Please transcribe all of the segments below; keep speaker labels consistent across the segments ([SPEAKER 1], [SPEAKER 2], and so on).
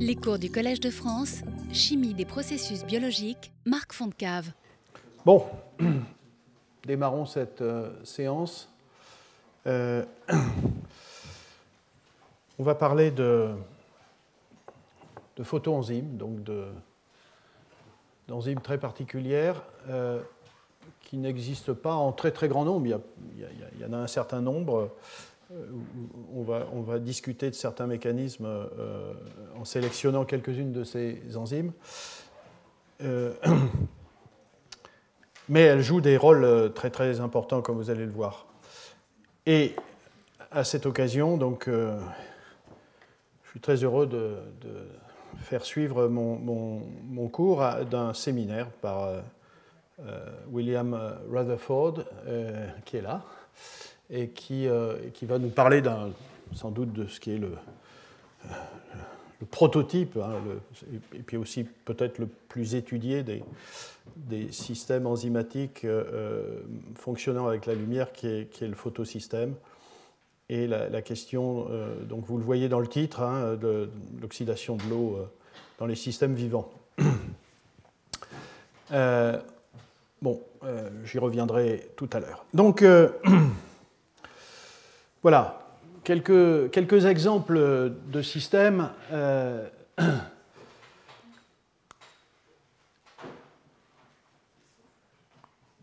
[SPEAKER 1] Les cours du Collège de France, Chimie des processus biologiques, Marc Fontcave.
[SPEAKER 2] Bon, démarrons cette euh, séance. Euh, on va parler de, photoenzymes, donc d'enzymes très particulières euh, qui n'existent pas en très très grand nombre. Il y, en a un certain nombre. Euh, on va, discuter de certains mécanismes euh, en sélectionnant quelques-unes de ces enzymes. Euh, mais elles jouent des rôles très très importants, comme vous allez le voir. Et à cette occasion, donc, je suis très heureux de, faire suivre mon, cours d'un séminaire par William Rutherford, qui est là et qui, euh, qui va nous parler sans doute de ce qui est le, prototype, hein, et puis aussi peut-être le plus étudié des, des systèmes enzymatiques euh, euh, fonctionnant avec la lumière, qui est, qui est le photosystème. Et la, question, donc vous le voyez dans le titre, hein, de, l'oxydation de l'eau dans les systèmes vivants. bon, j'y reviendrai tout à l'heure. Donc, Voilà, quelques, exemples de systèmes. Euh,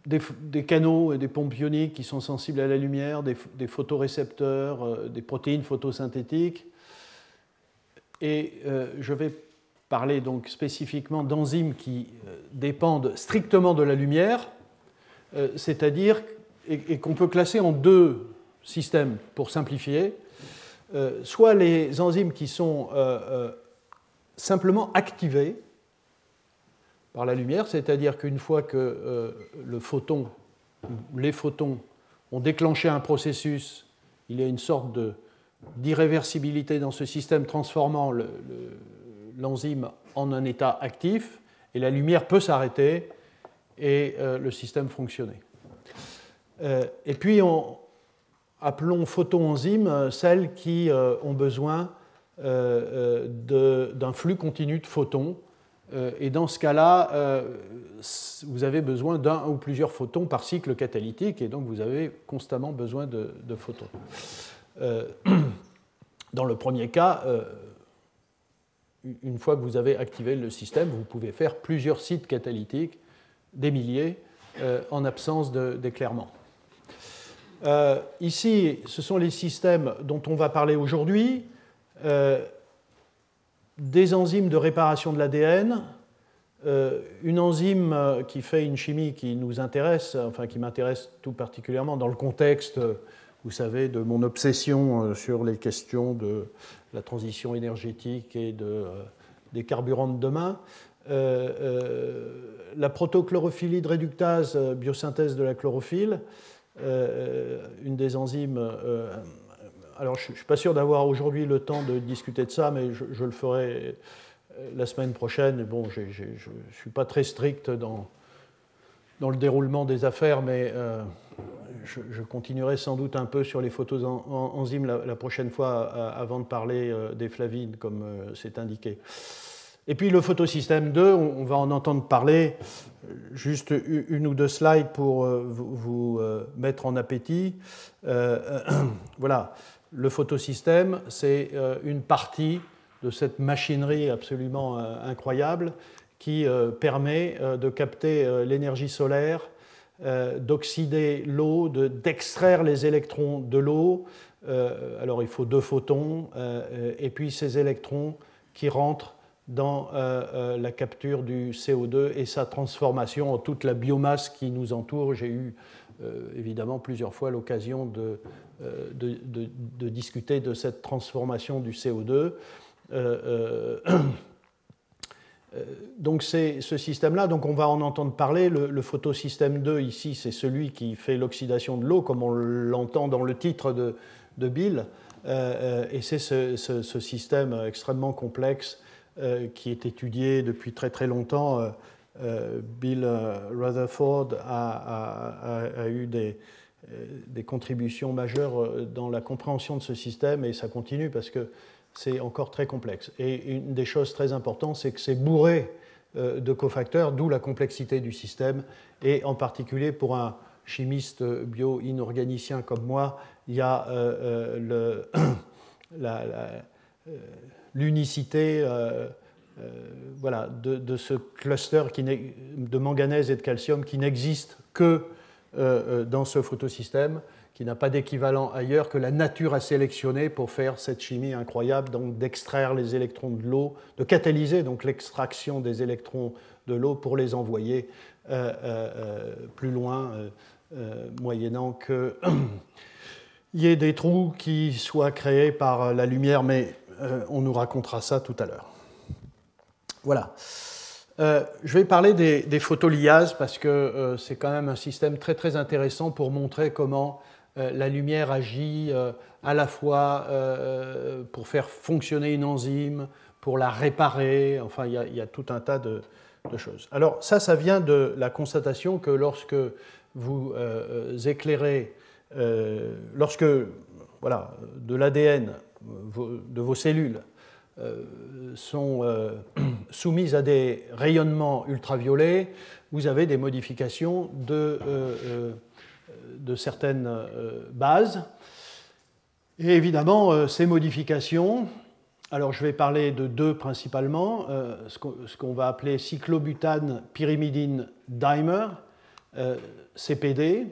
[SPEAKER 2] des, canaux et des pompes ioniques qui sont sensibles à la lumière, des, photorécepteurs, euh, des protéines photosynthétiques. Et euh, je vais parler donc spécifiquement d'enzymes qui dépendent strictement de la lumière, c'est-à-dire et qu'on peut classer en deux système, pour simplifier, euh, soit les enzymes qui sont euh, euh, simplement activées par la lumière, c'est-à-dire qu'une fois que le photon, les photons ont déclenché un processus, il y a une sorte d'irréversibilité dans ce système transformant l'enzyme en un état actif, et la lumière peut s'arrêter et le système fonctionner. et puis on, appelons photoenzymes euh, celles qui euh, ont besoin euh, d'un flux continu de photons. Et dans ce cas-là, vous avez besoin d'un ou plusieurs photons par cycle catalytique, et donc vous avez constamment besoin de, photons. Dans le premier cas, une fois que vous avez activé le système, vous pouvez faire plusieurs sites catalytiques, des milliers, en absence d'éclairement. Euh, ici, ce sont les systèmes dont on va parler aujourd'hui. Euh, des enzymes de réparation de l'ADN, euh, une enzyme qui fait une chimie qui nous intéresse, enfin qui m'intéresse tout particulièrement dans le contexte, vous savez, de mon obsession sur les questions de la transition énergétique et de, des carburants de demain. la protochlorophylide réductase, biosynthèse de la chlorophylle, une des enzymes. Euh, alors, je ne suis pas sûr d'avoir aujourd'hui le temps de discuter de ça, mais je, le ferai euh, la semaine prochaine. Bon, je ne suis pas très strict dans, dans le déroulement des affaires, mais je, continuerai sans doute un peu sur les photos enzymes la, prochaine fois avant de parler des flavines, comme c'est indiqué. Et puis le photosystème 2, on va en entendre parler, juste une ou deux slides pour euh, vous euh, mettre en appétit. Euh, voilà, le photosystème, c'est une partie de cette machinerie absolument incroyable qui permet de capter l'énergie solaire, d'oxyder l'eau, d'extraire les électrons de l'eau. alors il faut deux photons, et puis ces électrons qui rentrent dans euh, euh, la capture du CO2 et sa transformation en toute la biomasse qui nous entoure. J'ai eu euh, évidemment plusieurs fois l'occasion de, discuter de cette transformation du CO2. donc c'est ce système-là, donc on va en entendre parler. Le, photosystème 2 ici, c'est celui qui fait l'oxydation de l'eau, comme on l'entend dans le titre de, Bill. et c'est ce, système extrêmement complexe qui est étudié depuis très très longtemps. Euh, euh, Bill Rutherford a, eu des, contributions majeures dans la compréhension de ce système et ça continue parce que c'est encore très complexe. Et une des choses très importantes, c'est que c'est bourré de cofacteurs, d'où la complexité du système, et en particulier pour un chimiste bio-inorganicien comme moi, il y a l'unicité voilà, de, ce cluster qui de manganèse et de calcium qui n'existe que dans ce photosystème qui n'a pas d'équivalent ailleurs, que la nature a sélectionné pour faire cette chimie incroyable, donc d'extraire les électrons de l'eau, de catalyser donc l'extraction des électrons de l'eau pour les envoyer euh, euh, euh, plus loin, moyennant qu'il y ait des trous qui soient créés par la lumière, mais on nous racontera ça tout à l'heure. Voilà. je vais parler des, photoliases parce que c'est quand même un système très très intéressant pour montrer comment euh, la lumière agit euh, à la fois euh, pour faire fonctionner une enzyme, pour la réparer, enfin il y a, tout un tas de, choses. Alors ça, ça vient de la constatation que lorsque vous éclairez, lorsque voilà, de l'ADN de vos cellules sont soumises à des rayonnements ultraviolets, vous avez des modifications de de certaines euh, bases. Et évidemment, euh, ces modifications, alors je vais parler de deux principalement, euh, ce qu'on va appeler cyclobutane pyrimidine dimer, CPD,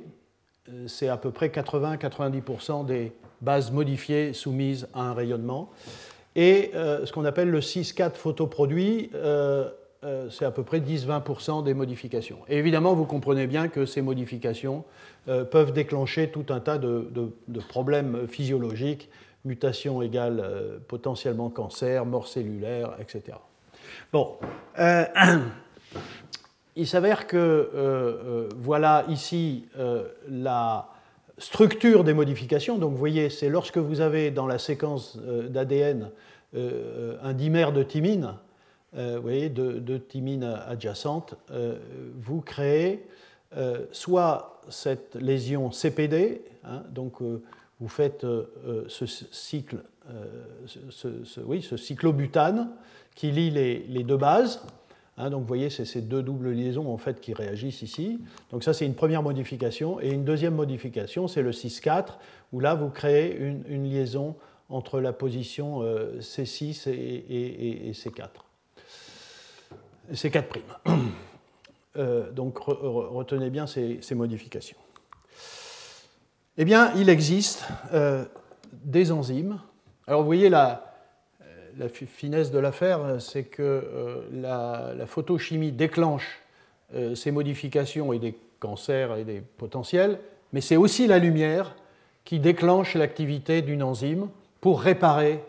[SPEAKER 2] c'est à peu près 80-90% des bases modifiées soumises à un rayonnement. Et ce qu'on appelle le 6,4 photoproduit, c'est à peu près 10-20% des modifications. Et évidemment, vous comprenez bien que ces modifications euh, peuvent déclencher tout un tas de, problèmes physiologiques, mutation égale euh, potentiellement cancer, mort cellulaire, etc. Bon, euh, il s'avère que voilà ici la structure des modifications. Donc vous voyez, c'est lorsque vous avez dans la séquence d'ADN un dimère de thymine, vous voyez, de, thymine adjacente, vous créez soit cette lésion CPD, hein, donc euh, vous faites euh, euh, ce cycle, oui, ce cyclobutane qui lie les, deux bases. Hein, donc vous voyez, c'est ces deux doubles liaisons en fait qui réagissent ici. Donc ça, c'est une première modification. Et une deuxième modification, c'est le 6,4, où là, vous créez une, liaison entre la position C6 et, et C4. C4'. Euh, donc retenez bien ces, modifications. Eh bien, il existe euh, des enzymes. Alors vous voyez la, la finesse de l'affaire, c'est que euh, la, photochimie déclenche ces modifications et des cancers et des potentiels, mais c'est aussi la lumière qui déclenche l'activité d'une enzyme pour réparer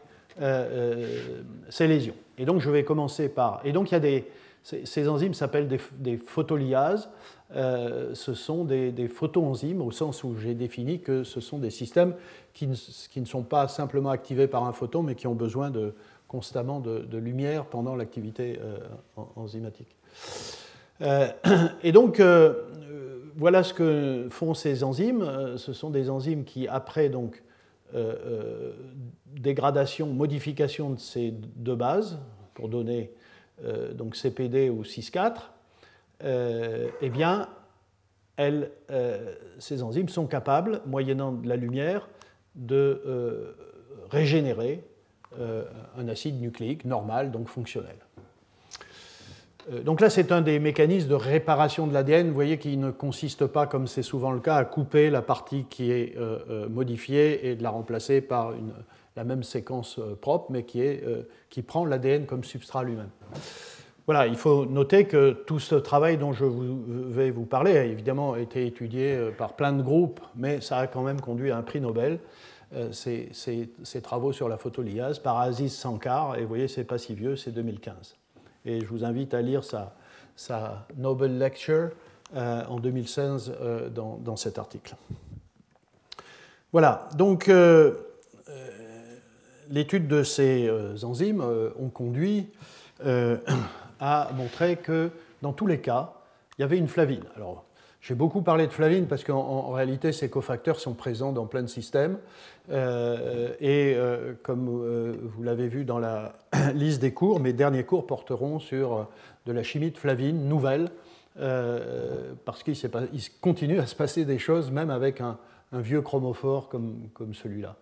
[SPEAKER 2] ces lésions. Et donc je vais commencer par... Et donc il y a des, ces, enzymes s'appellent des, photoliases. Euh, ce sont des, des photoenzymes au sens où j'ai défini que ce sont des systèmes qui ne, sont pas simplement activés par un photon, mais qui ont besoin de, constamment de, lumière pendant l'activité euh, enzymatique. Euh, et donc, voilà ce que font ces enzymes. Ce sont des enzymes qui, après donc, dégradation, modification de ces deux bases, pour donner euh, donc CPD ou 6,4, euh, eh bien, euh, ces enzymes sont capables, moyennant de la lumière, de régénérer un acide nucléique normal, donc fonctionnel. Donc là, c'est un des mécanismes de réparation de l'ADN, vous voyez, qui ne consiste pas, comme c'est souvent le cas, à couper la partie qui est modifiée et de la remplacer par la même séquence euh, propre, mais qui, euh, qui prend l'ADN comme substrat lui-même. Voilà, il faut noter que tout ce travail dont je vais vous parler a évidemment été étudié euh, par plein de groupes, mais ça a quand même conduit à un prix Nobel, ces, ces, travaux sur la photoliase par Aziz Sankar, et vous voyez, c'est pas si vieux, c'est 2015. Et je vous invite à lire sa, sa Nobel Lecture en 2016 dans, dans, cet article. Voilà, donc l'étude de ces euh, enzymes euh, ont conduit euh, à montrer que dans tous les cas, il y avait une flavine. Alors, J'ai beaucoup parlé de flavine parce qu'en réalité, ces cofacteurs sont présents dans plein de systèmes. et comme vous l'avez vu dans la liste des cours, mes derniers cours porteront sur de la chimie de flavine nouvelle, parce qu'il continue à se passer des choses même avec un, un vieux chromophore comme, comme celui-là.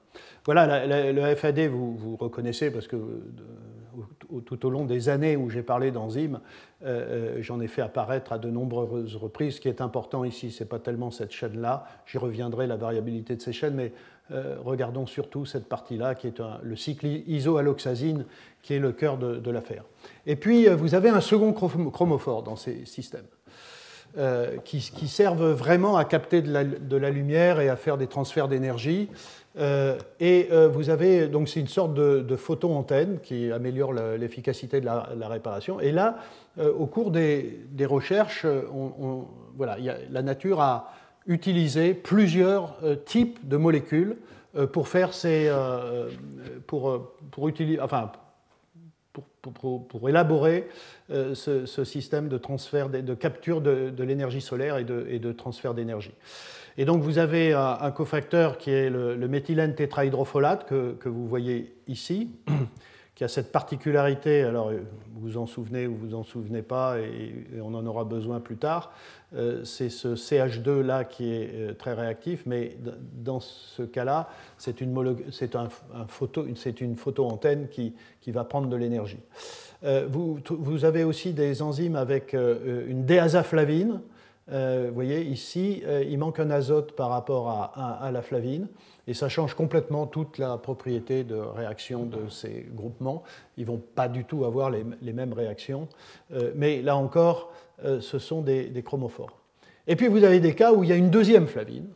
[SPEAKER 2] Voilà, le FAD, vous, vous, reconnaissez parce que tout au long des années où j'ai parlé d'enzymes, euh, euh, j'en ai fait apparaître à de nombreuses reprises. Ce qui est important ici, ce n'est pas tellement cette chaîne-là, j'y reviendrai, la variabilité de ces chaînes, mais euh, regardons surtout cette partie-là, qui est le cycle isoalloxazine, qui est le cœur de, l'affaire. Et puis, vous avez un second chromophore dans ces systèmes. Qui, servent vraiment à capter de la, lumière et à faire des transferts d'énergie. Euh, et euh, vous avez donc c'est une sorte de, photo-antenne qui améliore l'efficacité de la, réparation. Et là, au cours des, recherches, voilà, la nature a utilisé plusieurs types de molécules pour faire ces, pour, pour utiliser, enfin, pour, élaborer euh, ce, système de transfert, de, capture de, l'énergie solaire et de, transfert d'énergie. Et donc vous avez un, cofacteur qui est le, méthylène tétrahydrofolate que, vous voyez ici, qui a cette particularité, alors euh, vous vous en souvenez ou vous vous en souvenez pas, et, on en aura besoin plus tard, euh, c'est ce CH2 là qui est euh, très réactif, mais dans ce cas-là, c'est une, un, photo, une photo-antenne qui, qui, va prendre de l'énergie. vous, vous, avez aussi des enzymes avec une déazaflavine. Vous voyez ici, il manque un azote par rapport à, la flavine. Et ça change complètement toute la propriété de réaction de ces groupements. Ils ne vont pas du tout avoir les, mêmes réactions. Euh, mais là encore, euh, ce sont des, chromophores. Et puis vous avez des cas où il y a une deuxième flavine,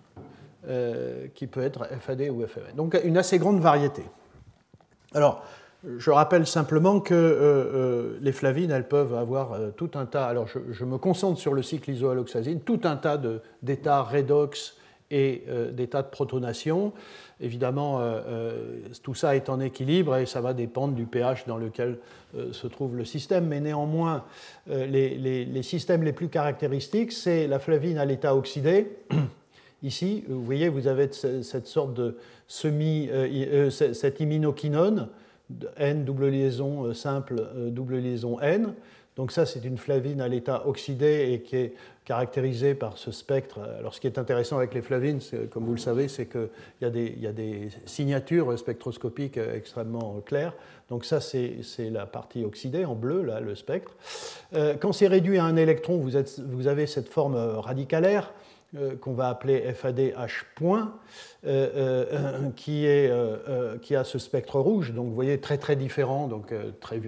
[SPEAKER 2] euh, qui peut être FAD ou FMN. Donc une assez grande variété. Alors, je rappelle simplement que les flavines, elles peuvent avoir tout un tas. Alors, je, me concentre sur le cycle isoalloxazine, tout un tas d'états redox et euh, d'état de protonation. Évidemment, euh, euh, tout ça est en équilibre et ça va dépendre du pH dans lequel se trouve le système. Mais néanmoins, les, systèmes les plus caractéristiques, c'est la flavine à l'état oxydé. Ici, vous voyez, vous avez cette sorte de semi, cette iminoquinone, N double liaison simple, double liaison N. Donc ça, c'est une flavine à l'état oxydé et qui est caractérisée par ce spectre. Alors ce qui est intéressant avec les flavines, comme vous le savez, c'est qu'il y, y, a des signatures spectroscopiques extrêmement claires. Donc ça, c'est la partie oxydée en bleu, là, le spectre. Euh, quand c'est réduit à un électron, vous, êtes, vous avez cette forme radicalaire euh, qu'on va appeler FADH point, euh, euh, qui, est, qui, a ce spectre rouge, donc vous voyez très très différent, donc très,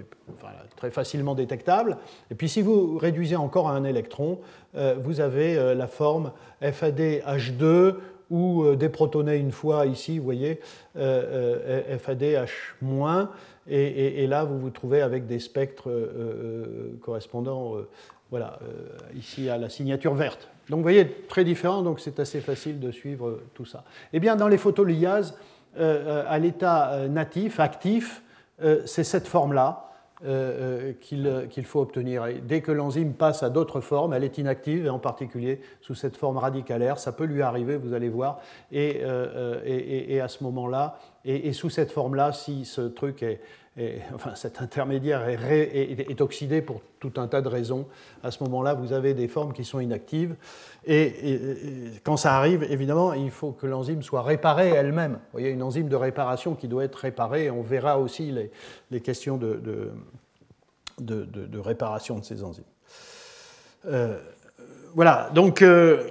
[SPEAKER 2] facilement détectable. Et puis si vous réduisez encore à un électron, vous avez la forme FADH2 ou déprotoné une fois ici, vous voyez, FADH-, et, et, là vous vous trouvez avec des spectres correspondant voilà, ici à la signature verte. Donc vous voyez, très différent, donc c'est assez facile de suivre tout ça. Eh bien, dans les photolyases, euh, à l'état euh, natif, actif, euh, c'est cette forme-là qu'il faut obtenir. dès que l'enzyme passe à d'autres formes, elle est inactive, et en particulier sous cette forme radicalaire, ça peut lui arriver, vous allez voir, et, et à ce moment-là, et, sous cette forme-là, si ce truc est, enfin, cet intermédiaire est, oxydé pour tout un tas de raisons. À ce moment-là, vous avez des formes qui sont inactives. Et, quand ça arrive, évidemment, il faut que l'enzyme soit réparée elle-même. Vous voyez, une enzyme de réparation qui doit être réparée. On verra aussi les, questions de, de, réparation de ces enzymes. Euh, voilà, donc euh,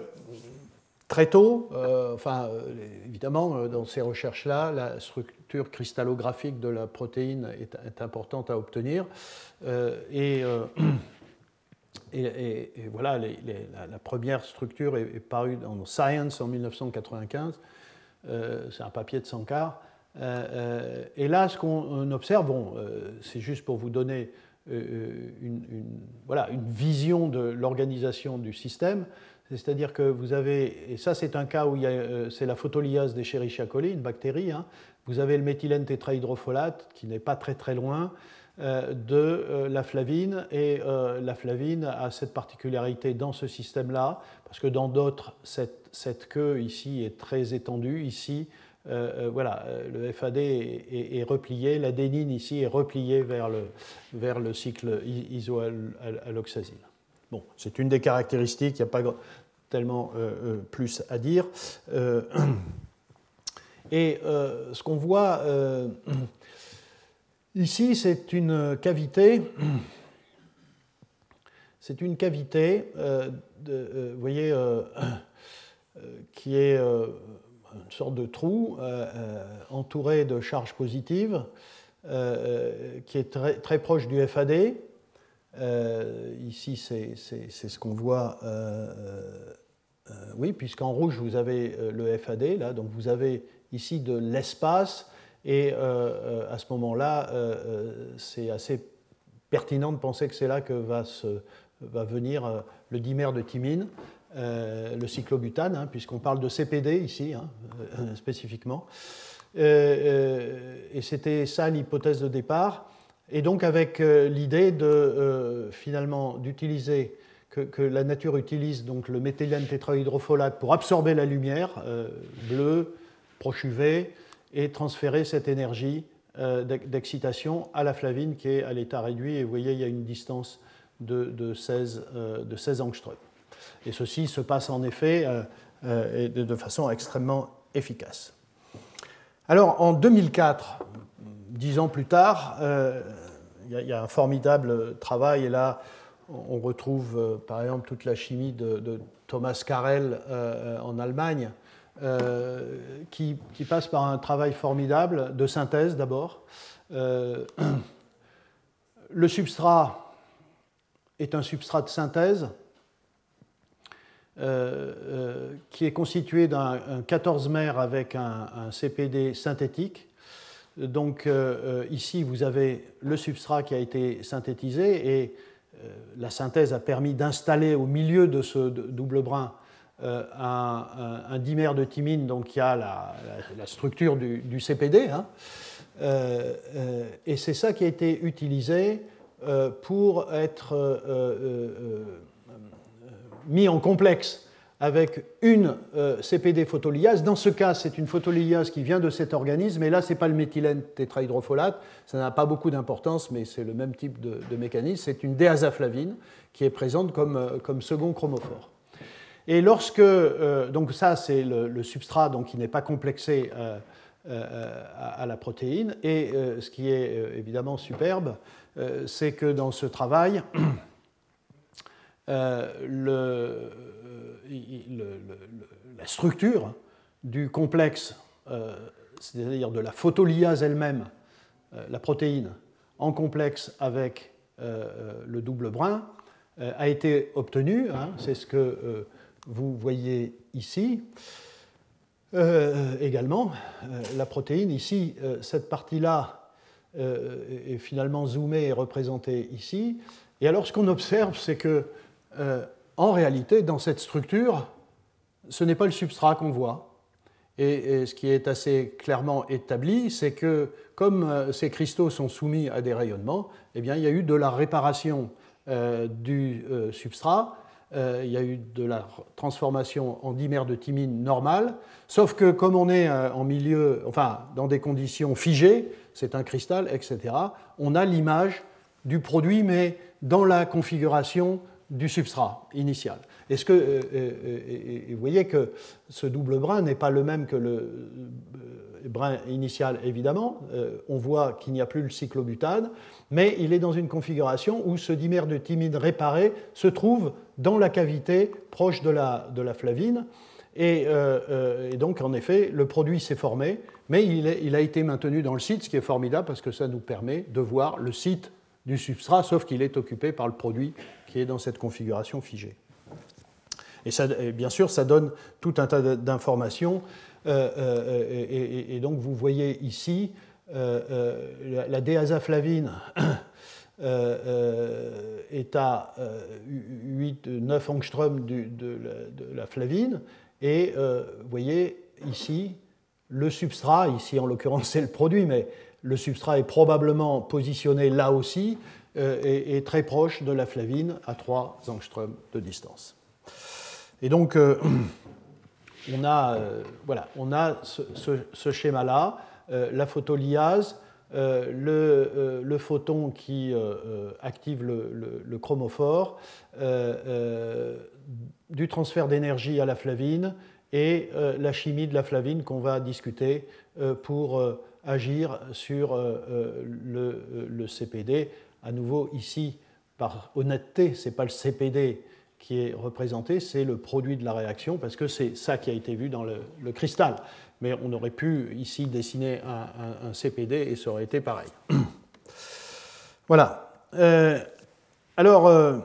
[SPEAKER 2] très tôt, euh, enfin, évidemment, dans ces recherches-là, la structure cristallographique de la protéine est, importante à obtenir. Euh, euh, et, voilà, la, première structure est, parue dans Science en 1995. Euh, c'est un papier de Sankar. et là, ce qu'on observe, bon, c'est juste pour vous donner une, voilà, une vision de l'organisation du système. C'est-à-dire que vous avez, et ça c'est un cas où c'est la photolyase des Escherichia coli, une bactérie, hein, vous avez le méthylène tétrahydrofolate qui n'est pas très très loin. de la flavine. Et la flavine a cette particularité dans ce système-là, parce que dans d'autres, cette, queue ici est très étendue. Ici, voilà, le FAD est, replié, l'adénine ici est repliée vers le, vers le cycle isoaloxazine. Bon, c'est une des caractéristiques, il n'y a pas tellement plus à dire. Et euh, ce qu'on voit euh, ici, c'est une cavité. C'est une cavité, euh, vous voyez, qui est une sorte de trou entouré de charges positives, qui est très, très, proche du FAD. ici, c'est ce qu'on voit. oui, puisqu'en rouge, vous avez le FAD, là, donc vous avez ici de l'espace. Et euh, euh, à ce moment-là, euh, c'est assez pertinent de penser que c'est là que va, venir le dimère de thymine, le cyclobutane, hein, puisqu'on parle de CPD ici, hein, spécifiquement. et c'était ça l'hypothèse de départ. Et donc avec l'idée de finalement d'utiliser que, la nature utilise donc le méthylène tétrahydrofolate pour absorber la lumière bleue, proche UV et transférer cette énergie euh, d'excitation à la flavine qui est à l'état réduit. Et vous voyez, il y a une distance de, 16, de 16 euh, angstrom. Et ceci se passe en effet euh, de façon extrêmement efficace. Alors en 2004, dix ans plus tard, il y, a un formidable travail et là on retrouve par exemple toute la chimie de, Thomas Carrel en Allemagne euh, qui, passe par un travail formidable de synthèse d'abord. Euh, le substrat est un substrat de synthèse euh, qui est constitué d'un 14 mer avec un, CPD synthétique. Donc ici, vous avez le substrat qui a été synthétisé et la synthèse a permis d'installer au milieu de ce double brin euh, un, dimère de thymine donc qui a la, structure du, CPD. Hein. Euh, euh, et c'est ça qui a été utilisé pour être mis en complexe avec une CPD photolyase. Dans ce cas, c'est une photolyase qui vient de cet organisme, et là, ce n'est pas le méthylène tétrahydrofolate, ça n'a pas beaucoup d'importance, mais c'est le même type de, mécanisme. C'est une déazaflavine qui est présente comme second chromophore. Et lorsque, euh, donc ça c'est le, substrat donc, qui n'est pas complexé euh, euh, à, la protéine, et ce qui est évidemment superbe, c'est que dans ce travail, la structure du complexe, c'est-à-dire de la photolyase elle-même, la protéine, en complexe avec le double brin, a été obtenue. Hein, c'est ce que vous voyez ici. Euh, également, euh, la protéine, ici, euh, cette partie-là est finalement zoomée et représentée ici. Et alors, ce qu'on observe, c'est que, en réalité, dans cette structure, ce n'est pas le substrat qu'on voit. Et, ce qui est assez clairement établi, c'est que, comme ces cristaux sont soumis à des rayonnements, eh bien, il y a eu de la réparation du substrat euh, il y a eu de la transformation en dimère de thymine normale, sauf que comme on est euh, en milieu, enfin dans des conditions figées, c'est un cristal, etc., on a l'image du produit, mais dans la configuration du substrat initial. Est-ce que, euh, vous voyez que ce double brin n'est pas le même que le brin initial, évidemment. on voit qu'il n'y a plus le cyclobutane, mais il est dans une configuration où ce dimère de thymine réparé se trouve dans la cavité proche de la, flavine. Euh, euh, et, donc, en effet, le produit s'est formé, mais il, il, a été maintenu dans le site, ce qui est formidable parce que ça nous permet de voir le site du substrat, sauf qu'il est occupé par le produit qui est dans cette configuration figée. Et, ça, bien sûr, ça donne tout un tas d'informations. Euh, et, donc, vous voyez ici la, la déazaflavine euh, euh, est à 8, euh, 9 angstrom de, la, flavine. Et vous voyez ici le substrat, ici en l'occurrence c'est le produit, mais le substrat est probablement positionné là aussi et, très proche de la flavine à 3 angstroms de distance. Et donc, on a, voilà, on a ce, schéma-là, la photolyase, le, le, photon qui active le, chromophore, du transfert d'énergie à la flavine et euh, la chimie de la flavine qu'on va discuter euh, pour euh, agir sur le, CPD. À nouveau, ici, par honnêteté, ce n'est pas le CPD qui est représenté, c'est le produit de la réaction, parce que c'est ça qui a été vu dans le, cristal. Mais on aurait pu ici dessiner un, CPD et ça aurait été pareil. voilà. alors,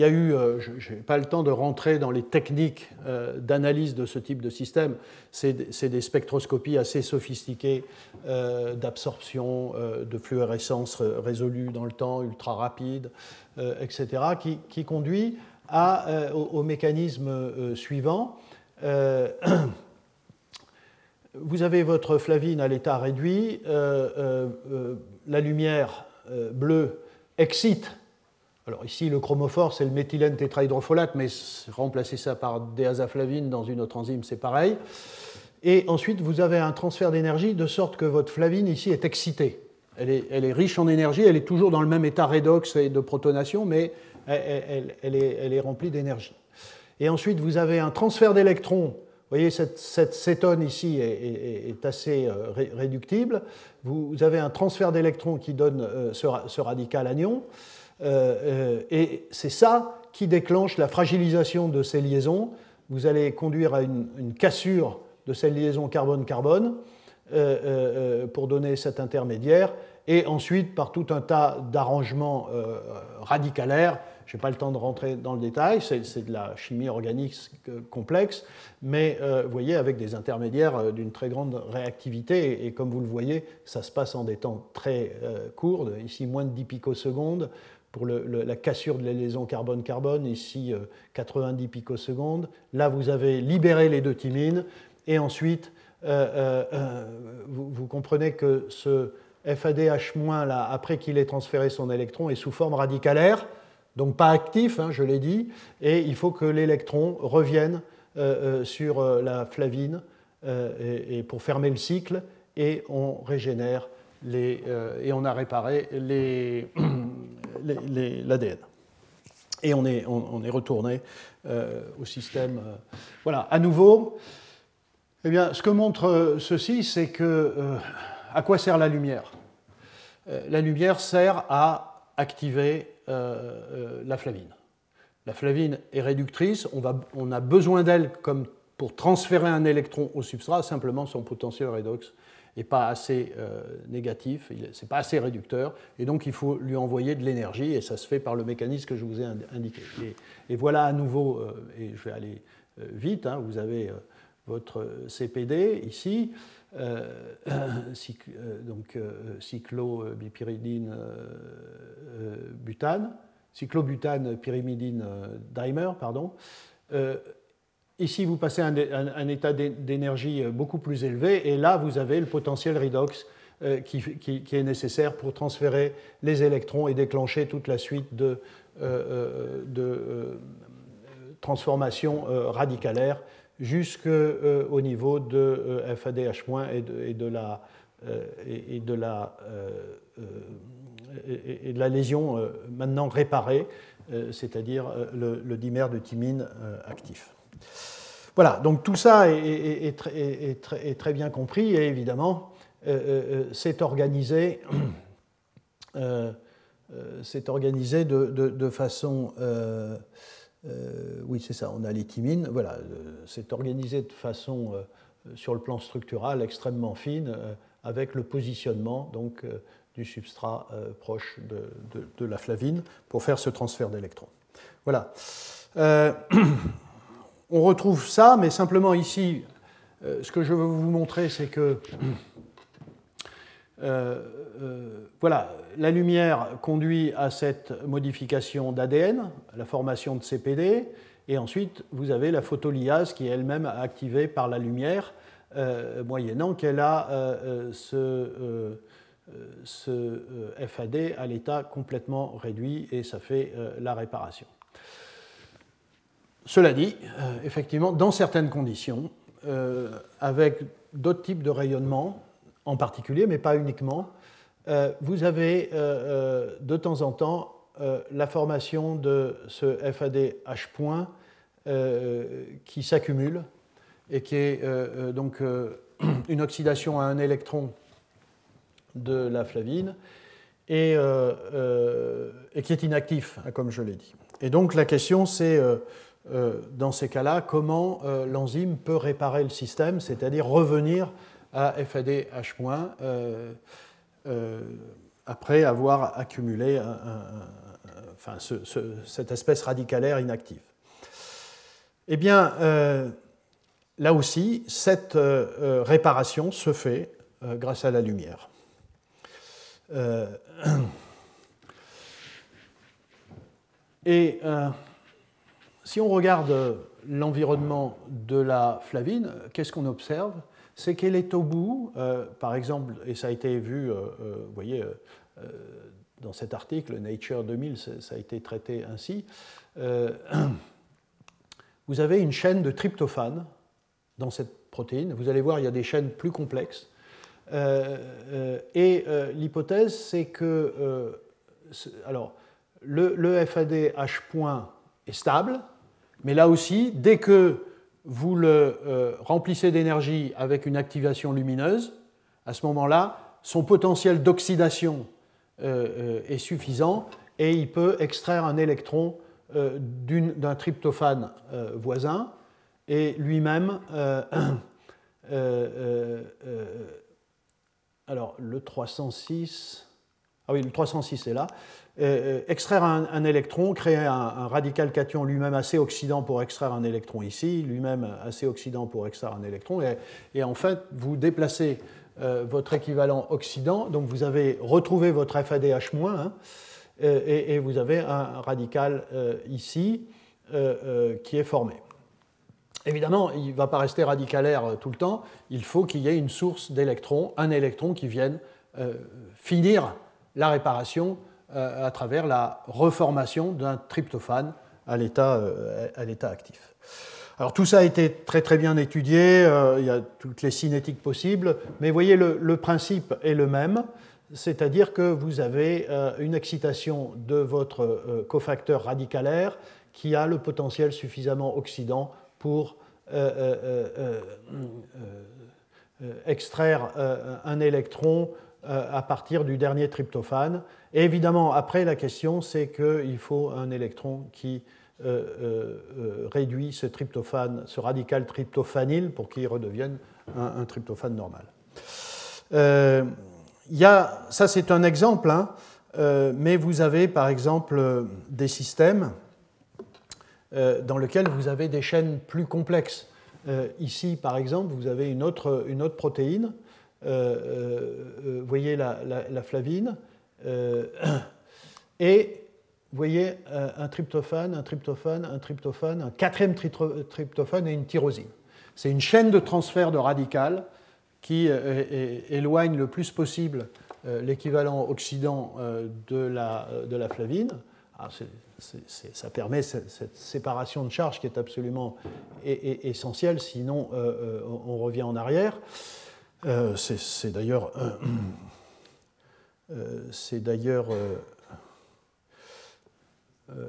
[SPEAKER 2] il y a eu, euh, je n'ai pas le temps de rentrer dans les techniques euh, d'analyse de ce type de système, c'est des spectroscopies assez sophistiquées euh, d'absorption, de fluorescence résolue dans le temps, ultra rapide, etc., qui, conduit au, mécanisme suivant. vous avez votre flavine à l'état réduit, la lumière bleue excite alors ici, le chromophore, c'est le méthylène tétrahydrofolate, mais remplacer ça par des azaflavine dans une autre enzyme, c'est pareil. Et ensuite, vous avez un transfert d'énergie de sorte que votre flavine ici est excitée. Elle est, riche en énergie, elle est toujours dans le même état redox et de protonation, mais elle est, remplie d'énergie. Et ensuite, vous avez un transfert d'électrons. Vous voyez, cette, cette cétone ici est, assez euh, réductible. Vous avez un transfert d'électrons qui donne euh, ce, radical anion. Euh, et c'est ça qui déclenche la fragilisation de ces liaisons. Vous allez conduire à une, cassure de ces liaisons carbone-carbone pour donner cet intermédiaire. Et ensuite, par tout un tas d'arrangements radicalaires, je n'ai pas le temps de rentrer dans le détail, c'est de la chimie organique complexe, mais vous voyez, avec des intermédiaires d'une très grande réactivité, et, comme vous le voyez, ça se passe en des temps très courts, ici moins de 10 picosecondes, pour la cassure de la liaison carbone-carbone, ici 90 euh, picosecondes. Là, vous avez libéré les deux thymines, et ensuite, euh, euh, vous, comprenez que ce FADH-, là, après qu'il ait transféré son électron, est sous forme radicalaire, donc pas actif, hein, je l'ai dit, et il faut que l'électron revienne sur la flavine pour fermer le cycle, et on régénère les, et on a réparé l'ADN. Et on est, on, est retourné euh, au système. Euh, voilà, à nouveau, eh bien, ce que montre euh, ceci, c'est que à quoi sert la lumière? La lumière sert à activer la flavine. La flavine est réductrice, on, a besoin d'elle comme pour transférer un électron au substrat, simplement son potentiel redox n'est pas assez euh, négatif, c'est pas assez réducteur, et donc il faut lui envoyer de l'énergie, et ça se fait par le mécanisme que je vous ai indiqué. Et, voilà à nouveau, euh, et je vais aller euh, vite, hein, vous avez votre CPD ici, donc cyclobipyridine butane, cyclobutane pyrimidine dimer, pardon. Ici, vous passez à un, état d'énergie euh, beaucoup plus élevé, et là, vous avez le potentiel redox euh, qui, est nécessaire pour transférer les électrons et déclencher toute la suite euh, de transformations radicalaires jusqu'au niveau de FADH- et de, et de la, et de la, et de la lésion maintenant réparée, c'est-à-dire le, dimère de thymine actif. Voilà, donc tout ça est, très, bien compris et évidemment, euh, euh, euh, c'est organisé, organisé de, façon. Oui, c'est ça, on a les thymines, voilà, c'est organisé de façon, sur le plan structural, extrêmement fine, avec le positionnement donc, du substrat proche de, de, la flavine pour faire ce transfert d'électrons. Voilà. on retrouve ça, mais simplement ici, euh, ce que je veux vous montrer, c'est que euh, euh, voilà, la lumière conduit à cette modification d'ADN, la formation de CPD, et ensuite vous avez la photolyase qui est elle-même activée par la lumière, moyennant qu'elle a ce, ce FAD à l'état complètement réduit et ça fait la réparation. Cela dit, effectivement, dans certaines conditions, avec d'autres types de rayonnement en particulier, mais pas uniquement, vous avez de temps en temps la formation de ce FAD H point qui s'accumule et qui est donc une oxydation à un électron de la flavine et, et qui est inactif, comme je l'ai dit. Et donc la question c'est dans ces cas-là, comment l'enzyme peut réparer le système, c'est-à-dire revenir à FAD H- après avoir accumulé enfin, cette espèce radicalaire inactive. Eh bien, euh, là aussi, cette euh, euh, réparation se fait grâce à la lumière. et si on regarde l'environnement de la flavine, qu'est-ce qu'on observe? C'est qu'elle est au bout, par exemple, et ça a été vu, vous voyez, dans cet article, Nature 2000, ça a été traité ainsi, euh, vous avez une chaîne de tryptophane dans cette protéine. Vous allez voir, il y a des chaînes plus complexes. Euh, euh, et l'hypothèse, c'est que alors, le, le, FAD H point est stable, mais là aussi, dès que vous le remplissez d'énergie avec une activation lumineuse, à ce moment-là, son potentiel d'oxydation euh, euh, est suffisant et il peut extraire un électron euh, d'un tryptophane voisin et lui-même alors le 306 ah oui le 306 est là extraire un, électron créer un, radical cation lui-même assez oxydant pour extraire un électron ici lui-même assez oxydant pour extraire un électron et, en fait vous déplacez euh, votre équivalent oxydant. Donc vous avez retrouvé votre FADH-, hein, et, vous avez un radical euh, ici euh, qui est formé. Évidemment, il ne va pas rester radicalaire tout le temps, il faut qu'il y ait une source d'électrons, un électron qui vienne finir la réparation à travers la reformation d'un tryptophane à l'état actif. Alors tout ça a été très très bien étudié, euh, il y a toutes les cinétiques possibles, mais voyez le, principe est le même, c'est-à-dire que vous avez euh, une excitation de votre euh, cofacteur radicalaire qui a le potentiel suffisamment oxydant pour extraire un électron à partir du dernier tryptophane. Et évidemment, après, la question, c'est qu'il faut un électron qui euh, euh, euh, réduit ce tryptophane, ce radical tryptophanyle pour qu'il redevienne un, tryptophane normal. y a, ça, c'est un exemple, hein, mais vous avez par exemple des systèmes dans lesquels vous avez des chaînes plus complexes. ici, par exemple, vous avez une autre, une autre protéine. Vous voyez la, la flavine. et voyez euh, un tryptophane, un tryptophane, un tryptophane, un quatrième tryptophane et une tyrosine. C'est une chaîne de transfert de radical qui euh, éloigne le plus possible euh, l'équivalent oxydant de la, de la flavine. Ah, ça permet cette, séparation de charge qui est absolument essentielle, sinon on revient en arrière. C'est d'ailleurs c'est d'ailleurs euh,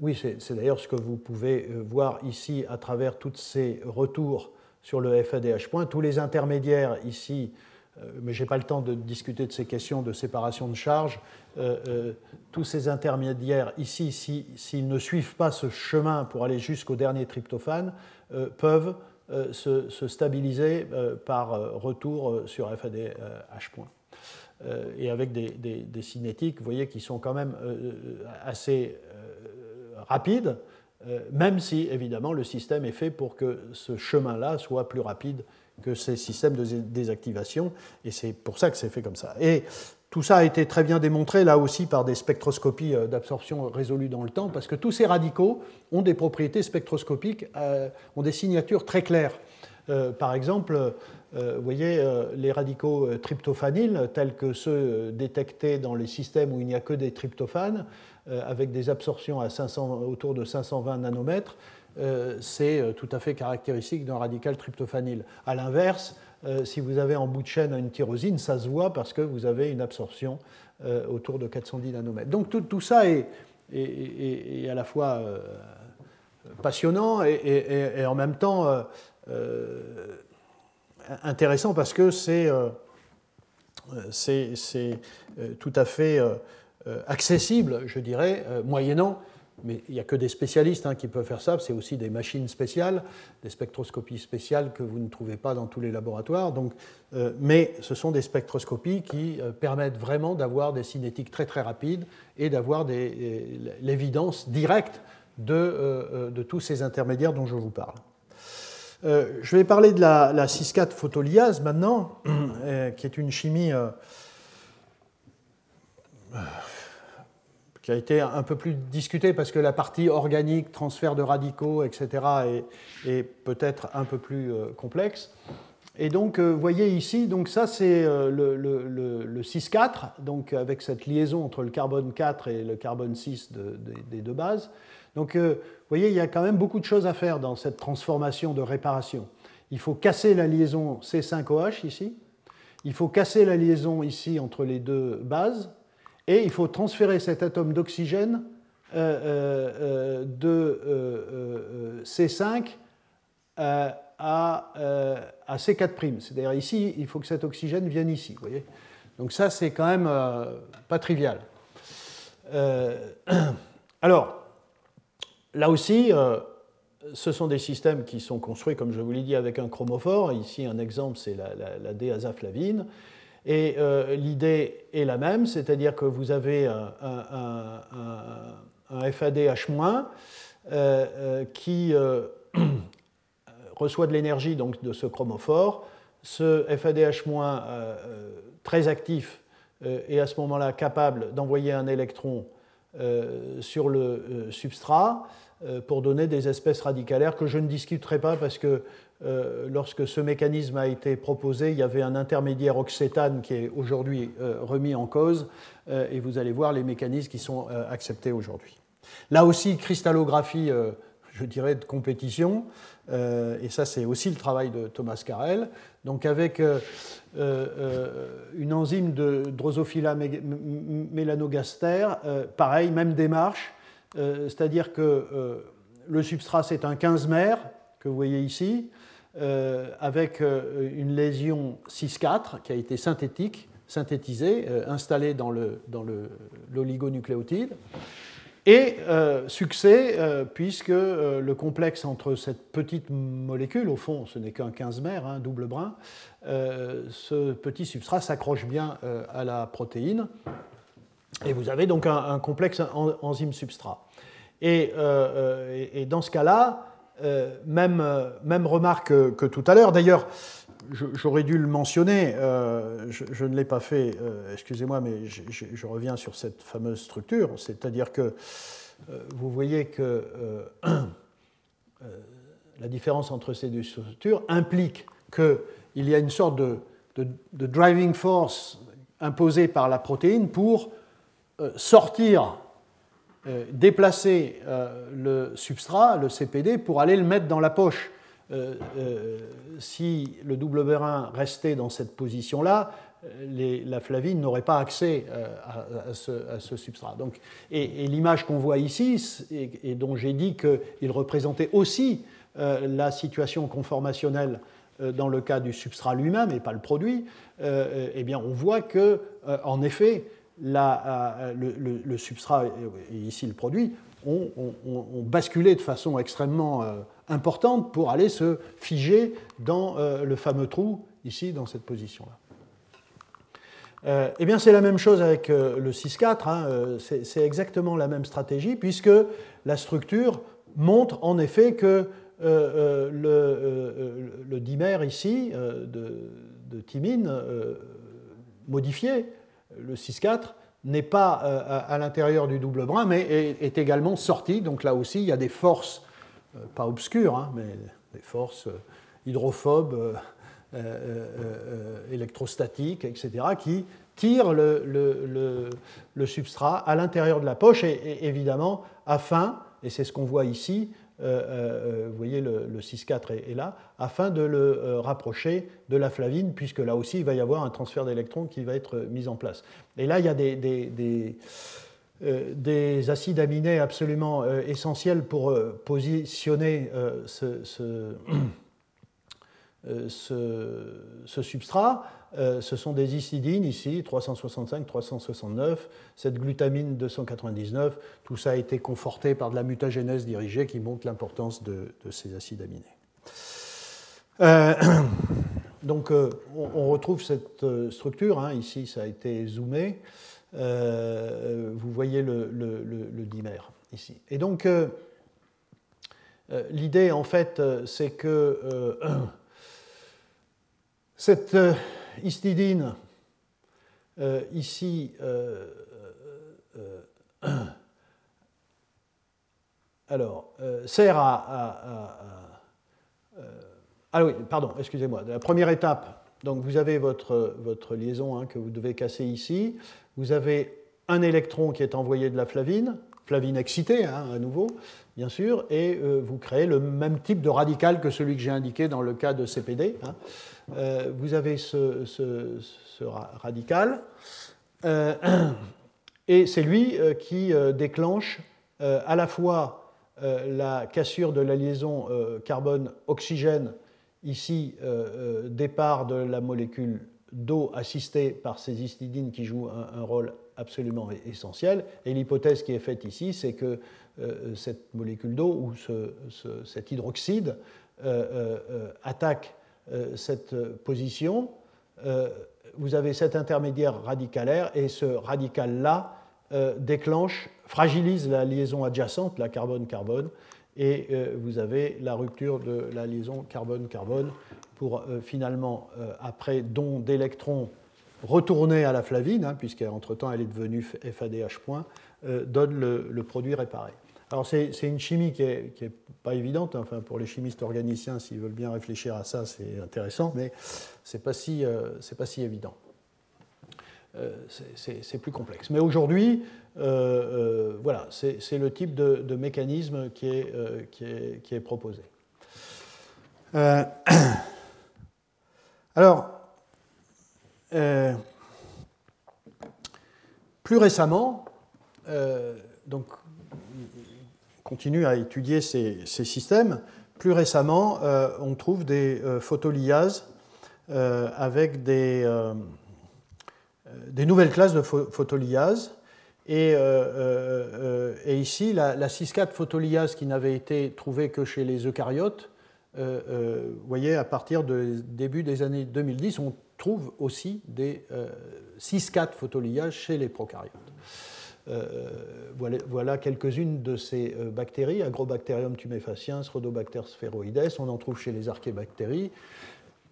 [SPEAKER 2] oui, c'est d'ailleurs ce que vous pouvez euh, voir ici à travers tous ces retours sur le FADH point. Tous les intermédiaires ici, euh, mais je n'ai pas le temps de discuter de ces questions de séparation de charge, tous ces intermédiaires ici, s'ils ne suivent pas ce chemin pour aller jusqu'au dernier tryptophane, peuvent se, stabiliser par retour sur FADH point. et avec des, des, cinétiques, vous voyez, qui sont quand même assez rapide, euh, même si évidemment le système est fait pour que ce chemin-là soit plus rapide que ces systèmes de désactivation, et c'est pour ça que c'est fait comme ça. Et tout ça a été très bien démontré là aussi par des spectroscopies euh, d'absorption résolues dans le temps, parce que tous ces radicaux ont des propriétés spectroscopiques, euh, ont des signatures très claires. par exemple, vous voyez, les radicaux tryptophanyles, tels que ceux détectés dans les systèmes où il n'y a que des tryptophanes, avec des absorptions à 500, autour de 520 nanomètres, c'est tout à fait caractéristique d'un radical tryptophanyle. A l'inverse, si vous avez en bout de chaîne une tyrosine, ça se voit parce que vous avez une absorption autour de 410 nanomètres. Donc tout, ça est, à la fois passionnant et, en même temps euh, euh, intéressant parce que c'est euh, tout à fait accessible, je dirais, moyennant mais il n'y a que des spécialistes hein, qui peuvent faire ça. C'est aussi des machines spéciales, des spectroscopies spéciales que vous ne trouvez pas dans tous les laboratoires. Donc, mais ce sont des spectroscopies qui permettent vraiment d'avoir des cinétiques très très rapides et d'avoir l'évidence directe de, euh, euh, tous ces intermédiaires dont je vous parle. Euh, je vais parler de la, la 6,4 photoliase maintenant, qui est une chimie qui a été un peu plus discutée parce que la partie organique, transfert de radicaux, etc., est, peut-être un peu plus complexe. Et donc, vous voyez ici, donc ça c'est le, le, le, 6,4, donc avec cette liaison entre le carbone 4 et le carbone 6 des deux bases. Donc, euh, vous voyez, il y a quand même beaucoup de choses à faire dans cette transformation de réparation. Il faut casser la liaison C5OH ici, il faut casser la liaison ici entre les deux bases, et il faut transférer cet atome d'oxygène euh, euh, de C5 à, à, C4'. C'est-à-dire ici, il faut que cet oxygène vienne ici. Vous voyez Donc ça, c'est quand même pas trivial. alors, Là aussi, euh, ce sont des systèmes qui sont construits, comme je vous l'ai dit, avec un chromophore. Ici, un exemple, c'est la, la, la Et euh, l'idée est la même, c'est-à-dire que vous avez un, FADH- euh, qui reçoit de l'énergie donc, de ce chromophore. Ce FADH- très actif est à ce moment-là capable d'envoyer un électron euh, sur le euh, substrat euh, pour donner des espèces radicalaires que je ne discuterai pas parce que lorsque ce mécanisme a été proposé, il y avait un intermédiaire oxétane qui est aujourd'hui remis en cause et vous allez voir les mécanismes qui sont acceptés aujourd'hui. Là aussi, cristallographie, je dirais, de compétition. Euh, et ça c'est aussi le travail de Thomas Carrel, donc avec euh, euh, une enzyme de Drosophila melanogaster, pareil, même démarche, c'est-à-dire que le substrat c'est un 15 mer que vous voyez ici, avec une lésion 6,4 qui a été synthétique, synthétisée, installée dans l'oligonucléotide. Le, et euh, succès, euh, puisque euh, le complexe entre cette petite molécule, au fond ce n'est qu'un 15 mères, un double brin, ce petit substrat s'accroche bien à la protéine. Et vous avez donc un, complexe enzyme-substrat. Et, dans ce cas-là, même, même, remarque que tout à l'heure, d'ailleurs, j'aurais dû le mentionner, euh, je, ne l'ai pas fait, euh, excusez-moi, mais je, reviens sur cette fameuse structure, c'est-à-dire que euh, vous voyez que la différence entre ces deux structures implique qu'il y a une sorte de, de, driving force imposée par la protéine pour sortir, déplacer le substrat, le CPD, pour aller le mettre dans la poche. Euh, euh, si le double bérin restait dans cette position-là, la flavine n'aurait pas accès euh, à, ce, substrat. Donc, et, l'image qu'on voit ici, et, dont j'ai dit qu'il représentait aussi la situation conformationnelle dans le cas du substrat lui-même et pas le produit, eh bien on voit que, en effet, le, substrat et ici le produit ont, basculé de façon extrêmement importante pour aller se figer dans euh, le fameux trou, ici, dans cette position-là. Euh, eh bien, c'est la même chose avec euh, le 6-4, hein, c'est exactement la même stratégie, puisque la structure montre en effet que le, le, dimère ici de, de thymine modifié, le 6-4, n'est pas à, l'intérieur du double brin, mais est, est, également sorti. Donc là aussi, il y a des forces euh, pas obscures, hein, mais des forces euh, hydrophobes électrostatiques, etc., qui tirent le, substrat à l'intérieur de la poche, et, évidemment, afin, et c'est ce qu'on voit ici, vous voyez le, 6,4 est, là, afin de le rapprocher de la flavine, puisque là aussi il va y avoir un transfert d'électrons qui va être mis en place. Et là, il y a des euh, des acides aminés absolument euh, essentiels pour euh, positionner ce, substrat. ce sont des histidines ici, 365, 369, cette glutamine 299. Tout ça a été conforté par de la mutagénèse dirigée qui montre l'importance de, ces acides aminés. donc on, retrouve cette structure, hein. ici ça a été zoomé. Euh, vous voyez le, dimère ici. Et donc, euh, euh, l'idée, en fait, c'est que cette histidine, ici, alors, sert à, ah oui, pardon, excusez-moi. La première étape, donc vous avez votre, votre liaison hein, que vous devez casser ici vous avez un électron qui est envoyé de la flavine, flavine excitée hein, à nouveau, bien sûr, et euh, vous créez le même type de radical que celui que j'ai indiqué dans le cas de CPD. Hein. Euh, vous avez ce, radical, euh, et c'est lui qui déclenche à la fois la cassure de la liaison carbone-oxygène, ici départ de la molécule d'eau assistée par ces histidines qui jouent un, rôle absolument essentiel. Et l'hypothèse qui est faite ici, c'est que euh, cette molécule d'eau ou cet hydroxyde euh, euh, attaque cette position. vous avez cet intermédiaire radicalaire et ce radical-là déclenche, fragilise la liaison adjacente, la carbone-carbone, et vous avez la rupture de la liaison carbone-carbone pour finalement, après don d'électrons retournés à la flavine, hein, puisqu'entre-temps elle est devenue FADH euh, donne le, produit réparé. Alors c'est une chimie qui n'est est pas évidente, hein. enfin, pour les chimistes organiciens, s'ils veulent bien réfléchir à ça, c'est intéressant, mais ce n'est pas, si, pas si évident. c'est plus complexe. Mais aujourd'hui, voilà, c'est le type de, mécanisme qui est, qui est, qui est proposé. Alors, euh, plus récemment, euh, donc, on continue à étudier ces, ces Plus récemment, euh, on trouve des photoliases avec des, nouvelles classes de photoliases. Et, ici, la, la 6,4 photoliase qui n'avait été trouvée que chez les eucaryotes vous voyez, à partir du début des années 2010, on trouve aussi des 6-4 euh, photoliages chez les prokaryotes. voilà, quelques-unes de ces bactéries, Agrobacterium tumefaciens, Rhodobacter spheroides, on en trouve chez les archébactéries.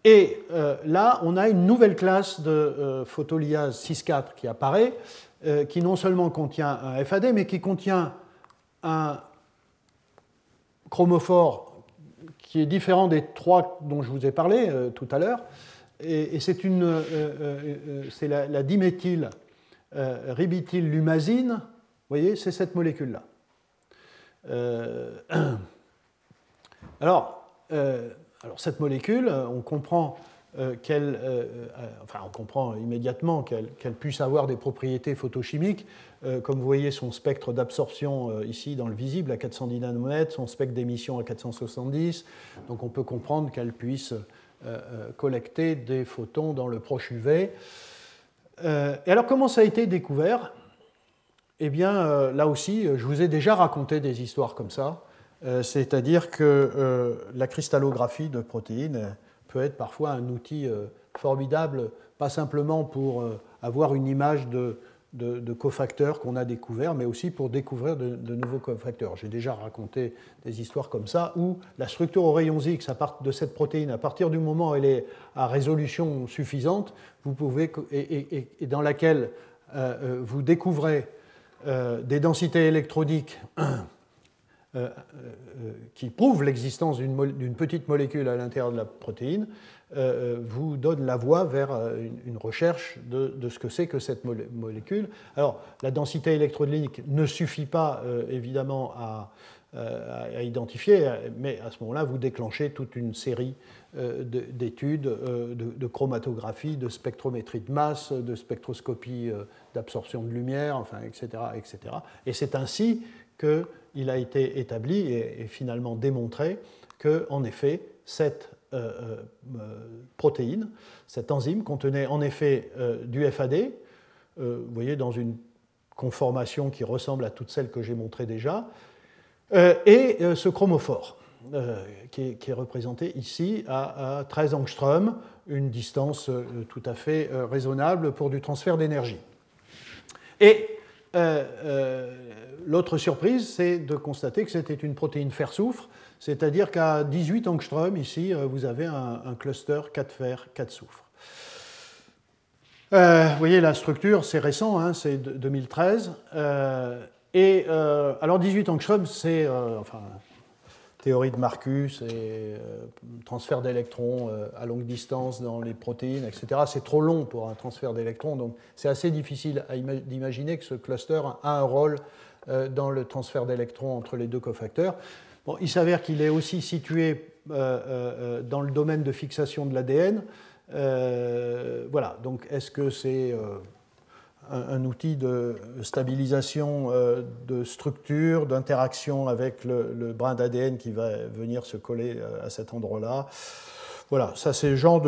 [SPEAKER 2] Et là, on a une nouvelle classe de photoliase 6-4 qui apparaît, qui non seulement contient un FAD, mais qui contient un chromophore qui est différent des trois dont je vous ai parlé euh, tout à l'heure. Et, c'est une, euh, euh, c'est la, la, diméthyl lumazine. Vous voyez, c'est cette molécule-là. alors, alors, cette molécule, on comprend qu'elle, enfin, on comprend immédiatement qu'elle puisse avoir des propriétés photochimiques euh, comme vous voyez, son spectre d'absorption euh, ici dans le visible à 410 nanomètres, son spectre d'émission à 470. Donc on peut comprendre qu'elle puisse euh, collecter des photons dans le proche UV. et alors comment ça a été découvert? Eh bien là aussi, je vous ai déjà raconté des histoires comme ça. C'est-à-dire que la cristallographie de protéines peut être parfois un outil formidable, pas simplement pour avoir une image de, de, cofacteurs qu'on a découverts, mais aussi pour découvrir de, nouveaux cofacteurs. J'ai déjà raconté des histoires comme ça, où la structure aux rayons X de cette protéine, à partir du moment où elle est à résolution suffisante, vous pouvez, et, dans laquelle euh, euh, vous découvrez euh, des densités électroniques qui prouve l'existence d'une petite molécule à l'intérieur de la protéine, vous donne la voie vers une, recherche de, ce que c'est que cette molécule. Alors, la densité électrolytique ne suffit pas évidemment à, identifier, mais à ce moment-là, vous déclenchez toute une série euh, d'études euh, de, chromatographie, de spectrométrie de masse, de spectroscopie euh, d'absorption de lumière, enfin, etc. etc. Et c'est ainsi qu'il a été établi et, finalement démontré que, en effet, cette protéine, cette enzyme contenait en effet du FAD, vous voyez, dans une conformation qui ressemble à toutes celles que j'ai montrées déjà, et ce chromophore. Euh, qui, est, représenté ici à, 13 angstroms, une distance euh, tout à fait euh, raisonnable pour du transfert d'énergie. Et l'autre surprise, c'est de constater que c'était une protéine fer-soufre, c'est-à-dire qu'à 18 angstroms, ici, vous avez un, cluster 4 fer, 4 soufre. vous voyez la structure, c'est récent, hein, c'est 2013. et alors 18 angstroms, c'est enfin, théorie de Marcus euh, transfert d'électrons euh, à longue distance dans les protéines, etc. C'est trop long pour un transfert d'électrons, donc c'est assez difficile d'imaginer que ce cluster a un rôle euh, dans le transfert d'électrons entre les deux cofacteurs. Bon, il s'avère qu'il est aussi situé dans le domaine de fixation de l'ADN. voilà, donc est-ce que c'est un, outil de stabilisation euh, de structure, d'interaction avec le, brin d'ADN qui va venir se coller euh, à cet endroit-là? Voilà, ça c'est le genre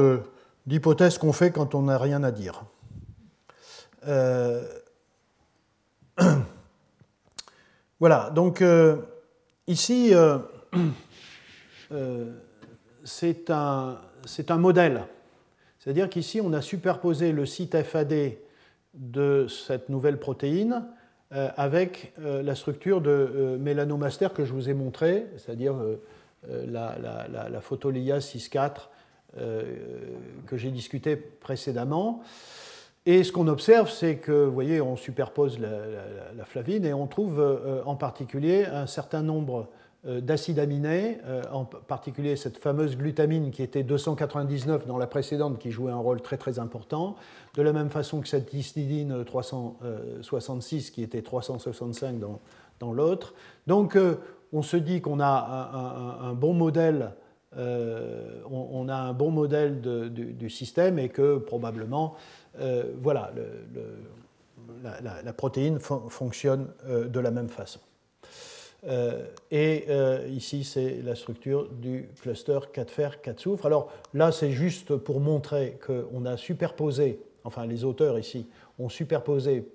[SPEAKER 2] d'hypothèse qu'on fait quand on n'a rien à dire. Euh, voilà, donc ici, c'est un, modèle. C'est-à-dire qu'ici, on a superposé le site FAD de cette nouvelle protéine euh, avec euh, la structure de euh, mélanomaster que je vous ai montré, c'est-à-dire la, la, la, 6.4 que j'ai discuté précédemment. Et ce qu'on observe, c'est que, vous voyez, on superpose la, flavine et on trouve en particulier un certain nombre euh, d'acides aminés, euh, en particulier cette fameuse glutamine qui était 299 dans la précédente, qui jouait un rôle très très important, de la même façon que cette histidine 366 qui était 365 dans, dans l'autre. Donc euh, on se dit qu'on a un, bon modèle. On, a un bon modèle du, système et que probablement, voilà, la, protéine fonctionne de la même façon. Euh, et euh, ici, c'est la structure du cluster 4 fer, 4 soufre. Alors là, c'est juste pour montrer qu'on a superposé, enfin les auteurs ici ont superposé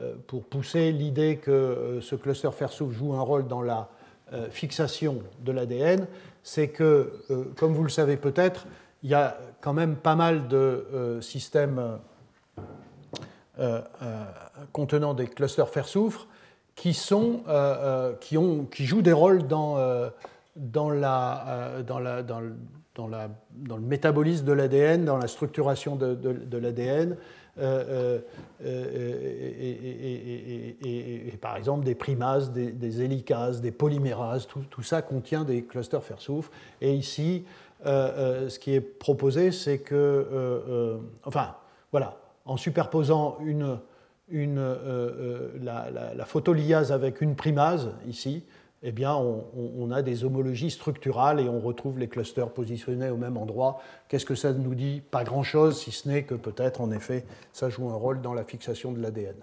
[SPEAKER 2] euh, pour pousser l'idée que ce cluster fer-soufre joue un rôle dans la fixation de l'ADN. C'est que, comme vous le savez peut-être, il y a quand même pas mal de systèmes contenant des clusters fer-soufre qui, sont, euh, euh, jouent des rôles dans, euh, le, métabolisme de l'ADN, dans la structuration de, l'ADN. Et, par exemple des primases, des, hélicases, des polymérases, tout, ça contient des clusters fer-soufre. Et ici, ce qui est proposé, c'est que, enfin, voilà, en superposant euh, euh, la, la, avec une primase, ici, eh bien, on, a des homologies structurales et on retrouve les clusters positionnés au même endroit. Qu'est-ce que ça nous dit? Pas grand-chose, si ce n'est que peut-être, en effet, ça joue un rôle dans la fixation de l'ADN.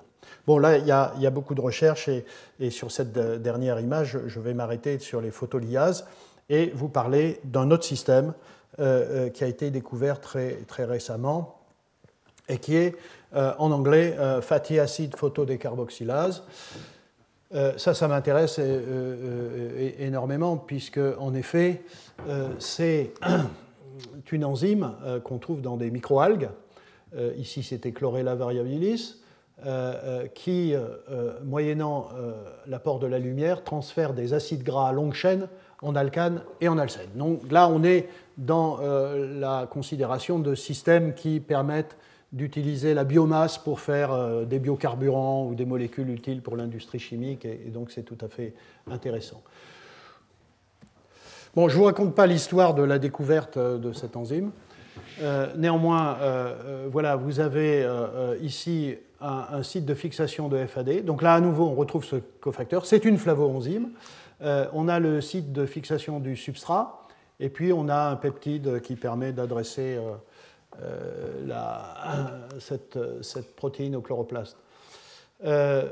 [SPEAKER 2] Bon, là, il y, a, beaucoup de recherches et, sur cette dernière image, je vais m'arrêter sur les photoliases et vous parler d'un autre système euh, qui a été découvert très, récemment et qui est euh, en anglais euh, fatty acid photodécarboxylase. Euh, ça, ça m'intéresse énormément puisque, en effet, c'est une enzyme qu'on trouve dans des microalgues. ici, c'était Chlorella variabilis. qui, moyennant l'apport de la lumière, transfère des acides gras à longue chaîne en alcane et en alcène. Donc là, on est dans la considération de systèmes qui permettent d'utiliser la biomasse pour faire euh, des biocarburants ou des molécules utiles pour l'industrie chimique, et, donc c'est tout à fait intéressant. Bon, je ne vous raconte pas l'histoire de la découverte de cet enzyme. néanmoins, voilà, vous avez ici un, site de fixation de FAD. Donc là, à nouveau, on retrouve ce cofacteur. C'est une flavoenzyme. on a le site de fixation du substrat. Et puis on a un peptide qui permet d'adresser euh, euh, cette, protéine au chloroplaste. Euh,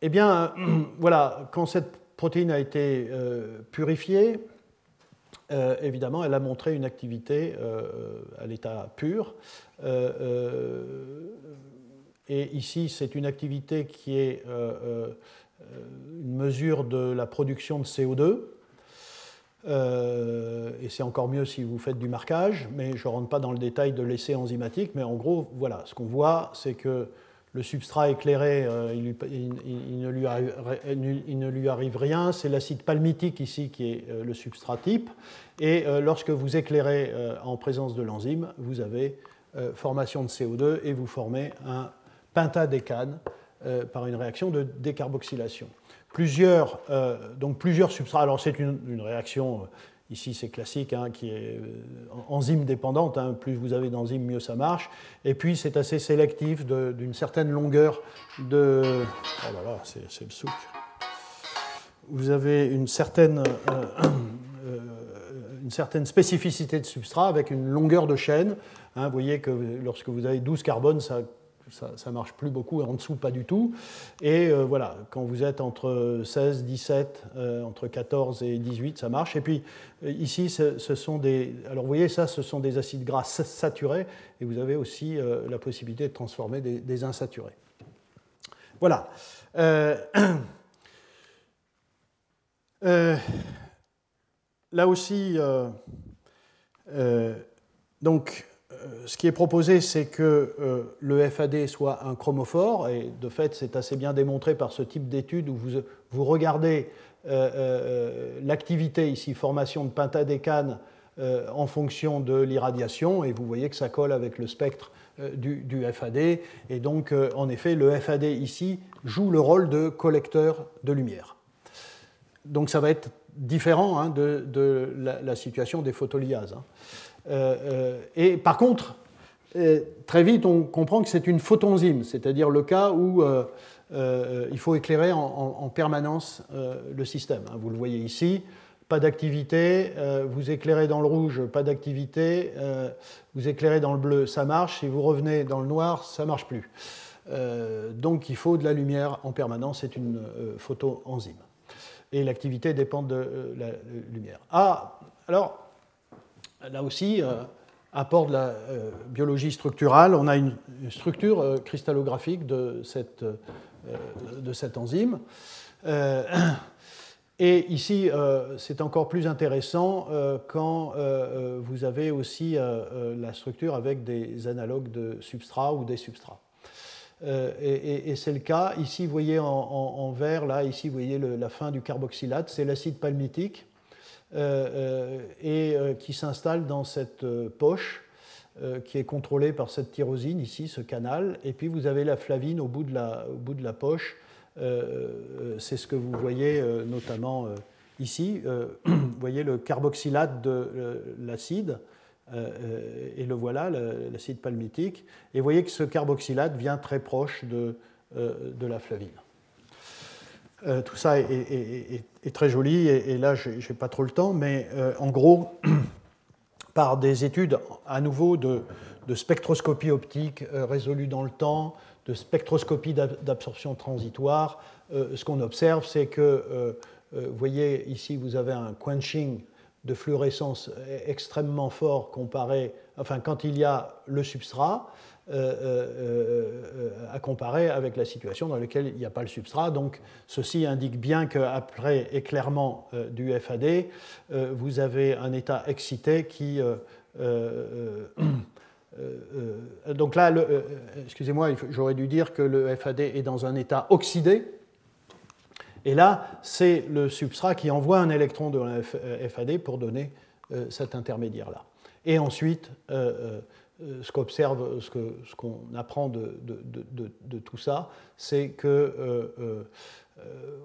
[SPEAKER 2] eh bien, voilà, quand cette protéine a été purifiée, évidemment, elle a montré une activité à l'état pur. et ici, c'est une activité qui est une mesure de la production de CO2. Euh, et c'est encore mieux si vous faites du marquage, mais je ne rentre pas dans le détail de l'essai enzymatique. Mais en gros, voilà, ce qu'on voit, c'est que le substrat éclairé, euh, il, ne lui arrive, rien. C'est l'acide palmitique ici qui est euh, le substrat type. Et lorsque vous éclairez en présence de l'enzyme, vous avez formation de CO2 et vous formez un pentadécane par une réaction de décarboxylation plusieurs, euh, donc plusieurs substrats. Alors c'est une, réaction, euh, ici c'est classique, hein, qui est euh, enzyme dépendante. Hein. plus vous avez d'enzymes, mieux ça marche. Et puis c'est assez sélectif d'une certaine longueur de... Oh là là, c'est le souk. Vous avez une certaine, une certaine spécificité de substrat avec une longueur de chaîne. Hein. vous voyez que lorsque vous avez 12 carbones, ça ça ne marche plus beaucoup, en dessous pas du tout. Et euh, voilà, quand vous êtes entre 16, 17, euh, entre 14 et 18, ça marche. Et puis euh, ici, ce, sont des... Alors vous voyez, ça, ce sont des acides gras saturés, et vous avez aussi la possibilité de transformer des, insaturés. Voilà. là aussi, donc, ce qui est proposé, c'est que euh, le FAD soit un chromophore, et de fait, c'est assez bien démontré par ce type d'étude où vous, regardez euh, l'activité ici, formation de pentadécane en fonction de l'irradiation, et vous voyez que ça colle avec le spectre du, FAD. Et donc, en effet, le FAD ici joue le rôle de collecteur de lumière. Donc, ça va être différent hein, de, la, situation des photoliases. Hein. Euh, euh, et par contre, euh, très vite, on comprend que c'est une photonzyme, c'est-à-dire le cas où il faut éclairer en, permanence le système. Hein. Vous le voyez ici, pas d'activité, vous éclairez dans le rouge, pas d'activité, vous éclairez dans le bleu, ça marche, si vous revenez dans le noir, ça marche plus. donc il faut de la lumière en permanence, c'est une photoenzyme. Et l'activité dépend de la lumière. Ah, alors, là aussi, euh, apport de la euh, biologie structurale, on a une, structure euh, cristallographique de cette, enzyme. Et ici, c'est encore plus intéressant quand vous avez aussi la structure avec des analogues de substrats ou des substrats. et, c'est le cas. Ici, vous voyez en, vert, là, ici, vous voyez la fin du carboxylate, c'est l'acide palmitique. Euh, euh, et euh, qui s'installe dans cette poche qui est contrôlée par cette tyrosine ici, ce canal. Et puis vous avez la flavine au bout de la, poche. C'est ce que vous voyez notamment ici. vous voyez le carboxylate de l'acide. et le voilà, l'acide palmitique. Et vous voyez que ce carboxylate vient très proche de la flavine. Euh, tout ça est, très joli, et, là, je n'ai pas trop le temps, mais euh, en gros, par des études à nouveau de, spectroscopie optique euh, résolue dans le temps, de spectroscopie d'absorption transitoire, ce qu'on observe, c'est que, vous voyez, ici, vous avez un quenching de fluorescence extrêmement fort comparé, enfin, quand il y a le substrat, à comparer avec la situation dans laquelle il n'y a pas le substrat. Donc ceci indique bien qu'après éclairement du FAD, vous avez un état excité qui... donc là, excusez-moi, j'aurais dû dire que le FAD est dans un état oxydé. Et là, c'est le substrat qui envoie un électron de FAD pour donner cet intermédiaire-là. Et ensuite, euh, ce qu'observe, ce qu'on apprend de, tout ça, c'est que euh,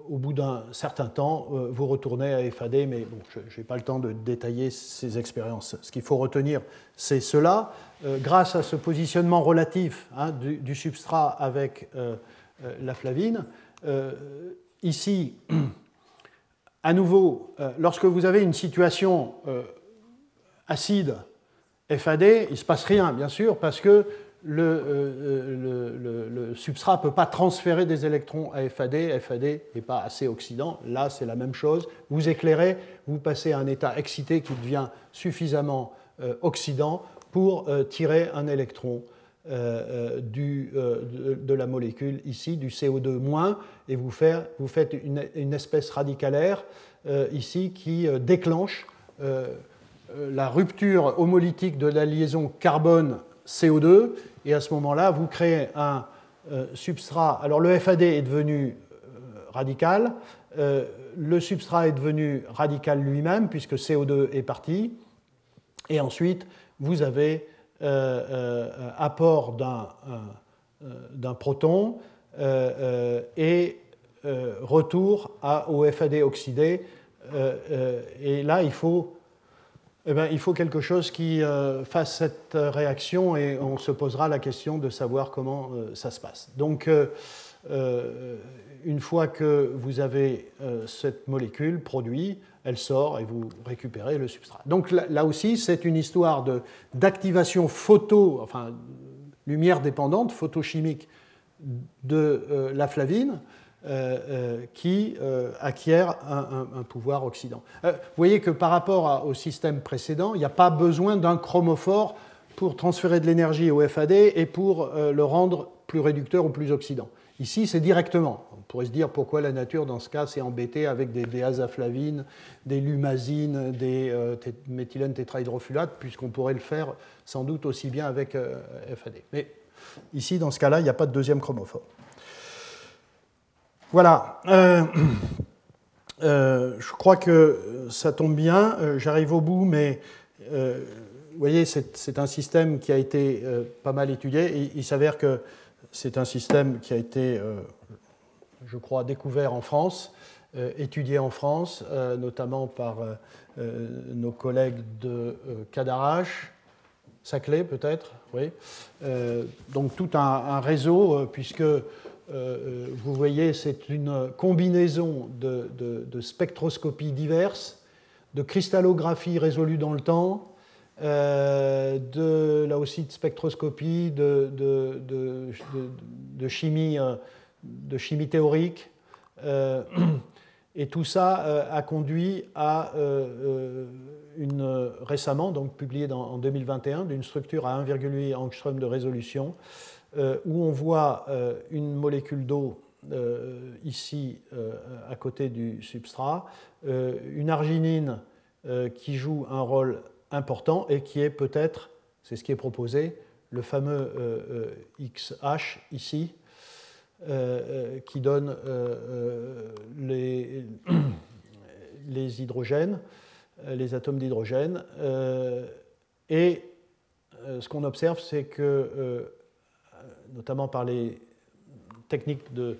[SPEAKER 2] au bout d'un certain temps, vous retournez à FAD, mais bon, je n'ai pas le temps de détailler ces expériences. Ce qu'il faut retenir, c'est cela. grâce à ce positionnement relatif hein, du, substrat avec la flavine, ici, à nouveau, lorsque vous avez une situation acide FAD, il ne se passe rien, bien sûr, parce que le, euh, substrat ne peut pas transférer des électrons à FAD. FAD n'est pas assez oxydant. Là, c'est la même chose. Vous éclairez, vous passez à un état excité qui devient suffisamment euh, oxydant pour euh, tirer un électron de, la molécule ici, du CO2-, et vous, faites une, espèce radicalaire ici qui déclenche euh, la rupture homolytique de la liaison carbone-CO2, et à ce moment-là, vous créez un euh, substrat. Alors le FAD est devenu euh, radical, le substrat est devenu radical lui-même, puisque CO2 est parti, et ensuite, vous avez apport d'un proton et retour au FAD oxydé. et là, il faut eh bien, il faut quelque chose qui euh, fasse cette réaction et on se posera la question de savoir comment euh, ça se passe. Donc, euh, une fois que vous avez cette molécule produite, elle sort et vous récupérez le substrat. Donc là, aussi, c'est une histoire d'activation photo, enfin lumière dépendante, photochimique de la flavine euh, euh, qui euh, acquiert un, pouvoir oxydant. vous voyez que par rapport au système précédent, il n'y a pas besoin d'un chromophore pour transférer de l'énergie au FAD et pour le rendre plus réducteur ou plus oxydant. Ici, c'est directement. On pourrait se dire pourquoi la nature, dans ce cas, s'est embêtée avec des, des, azaflavines, des lumazines, des méthylène tétrahydrofulates, puisqu'on pourrait le faire sans doute aussi bien avec FAD. Mais ici, dans ce cas-là, il n'y a pas de deuxième chromophore. Voilà. Euh, euh, je crois que ça tombe bien. Euh, j'arrive au bout, mais vous voyez, c'est un système qui a été pas mal étudié. il s'avère que c'est un système qui a été, je crois, découvert en France, étudié en France, notamment par nos collègues de Cadarache, Saclay peut-être, oui. donc tout un réseau, puisque euh, euh, vous voyez, c'est une combinaison de, spectroscopies diverses, de cristallographie résolue dans le temps, euh, de, là aussi de spectroscopie, de, chimie, théorique. et tout ça a conduit à une, récemment, donc en 2021, d'une structure à 1,8 angstrom de résolution, où on voit euh, une molécule d'eau euh, ici à côté du substrat, une arginine qui joue un rôle important et qui est peut-être, c'est ce qui est proposé, le fameux XH ici, qui donne les, les, hydrogènes, les atomes d'hydrogène. et ce qu'on observe, c'est que notamment par les techniques de,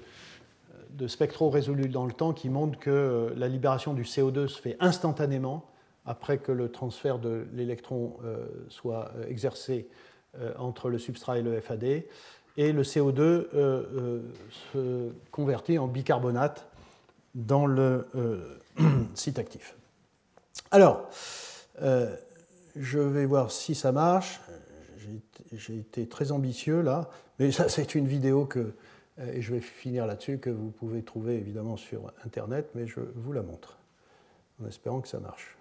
[SPEAKER 2] spectro résolus dans le temps qui montrent que euh, la libération du CO2 se fait instantanément après que le transfert de l'électron euh, soit euh, exercé entre le substrat et le FAD. Et le CO2 se convertit en bicarbonate dans le site actif. Alors, je vais voir si ça marche j'ai été très ambitieux là, mais ça c'est une vidéo que, euh, et je vais finir là-dessus, que vous pouvez trouver évidemment sur Internet, mais je vous la montre, en espérant que ça marche.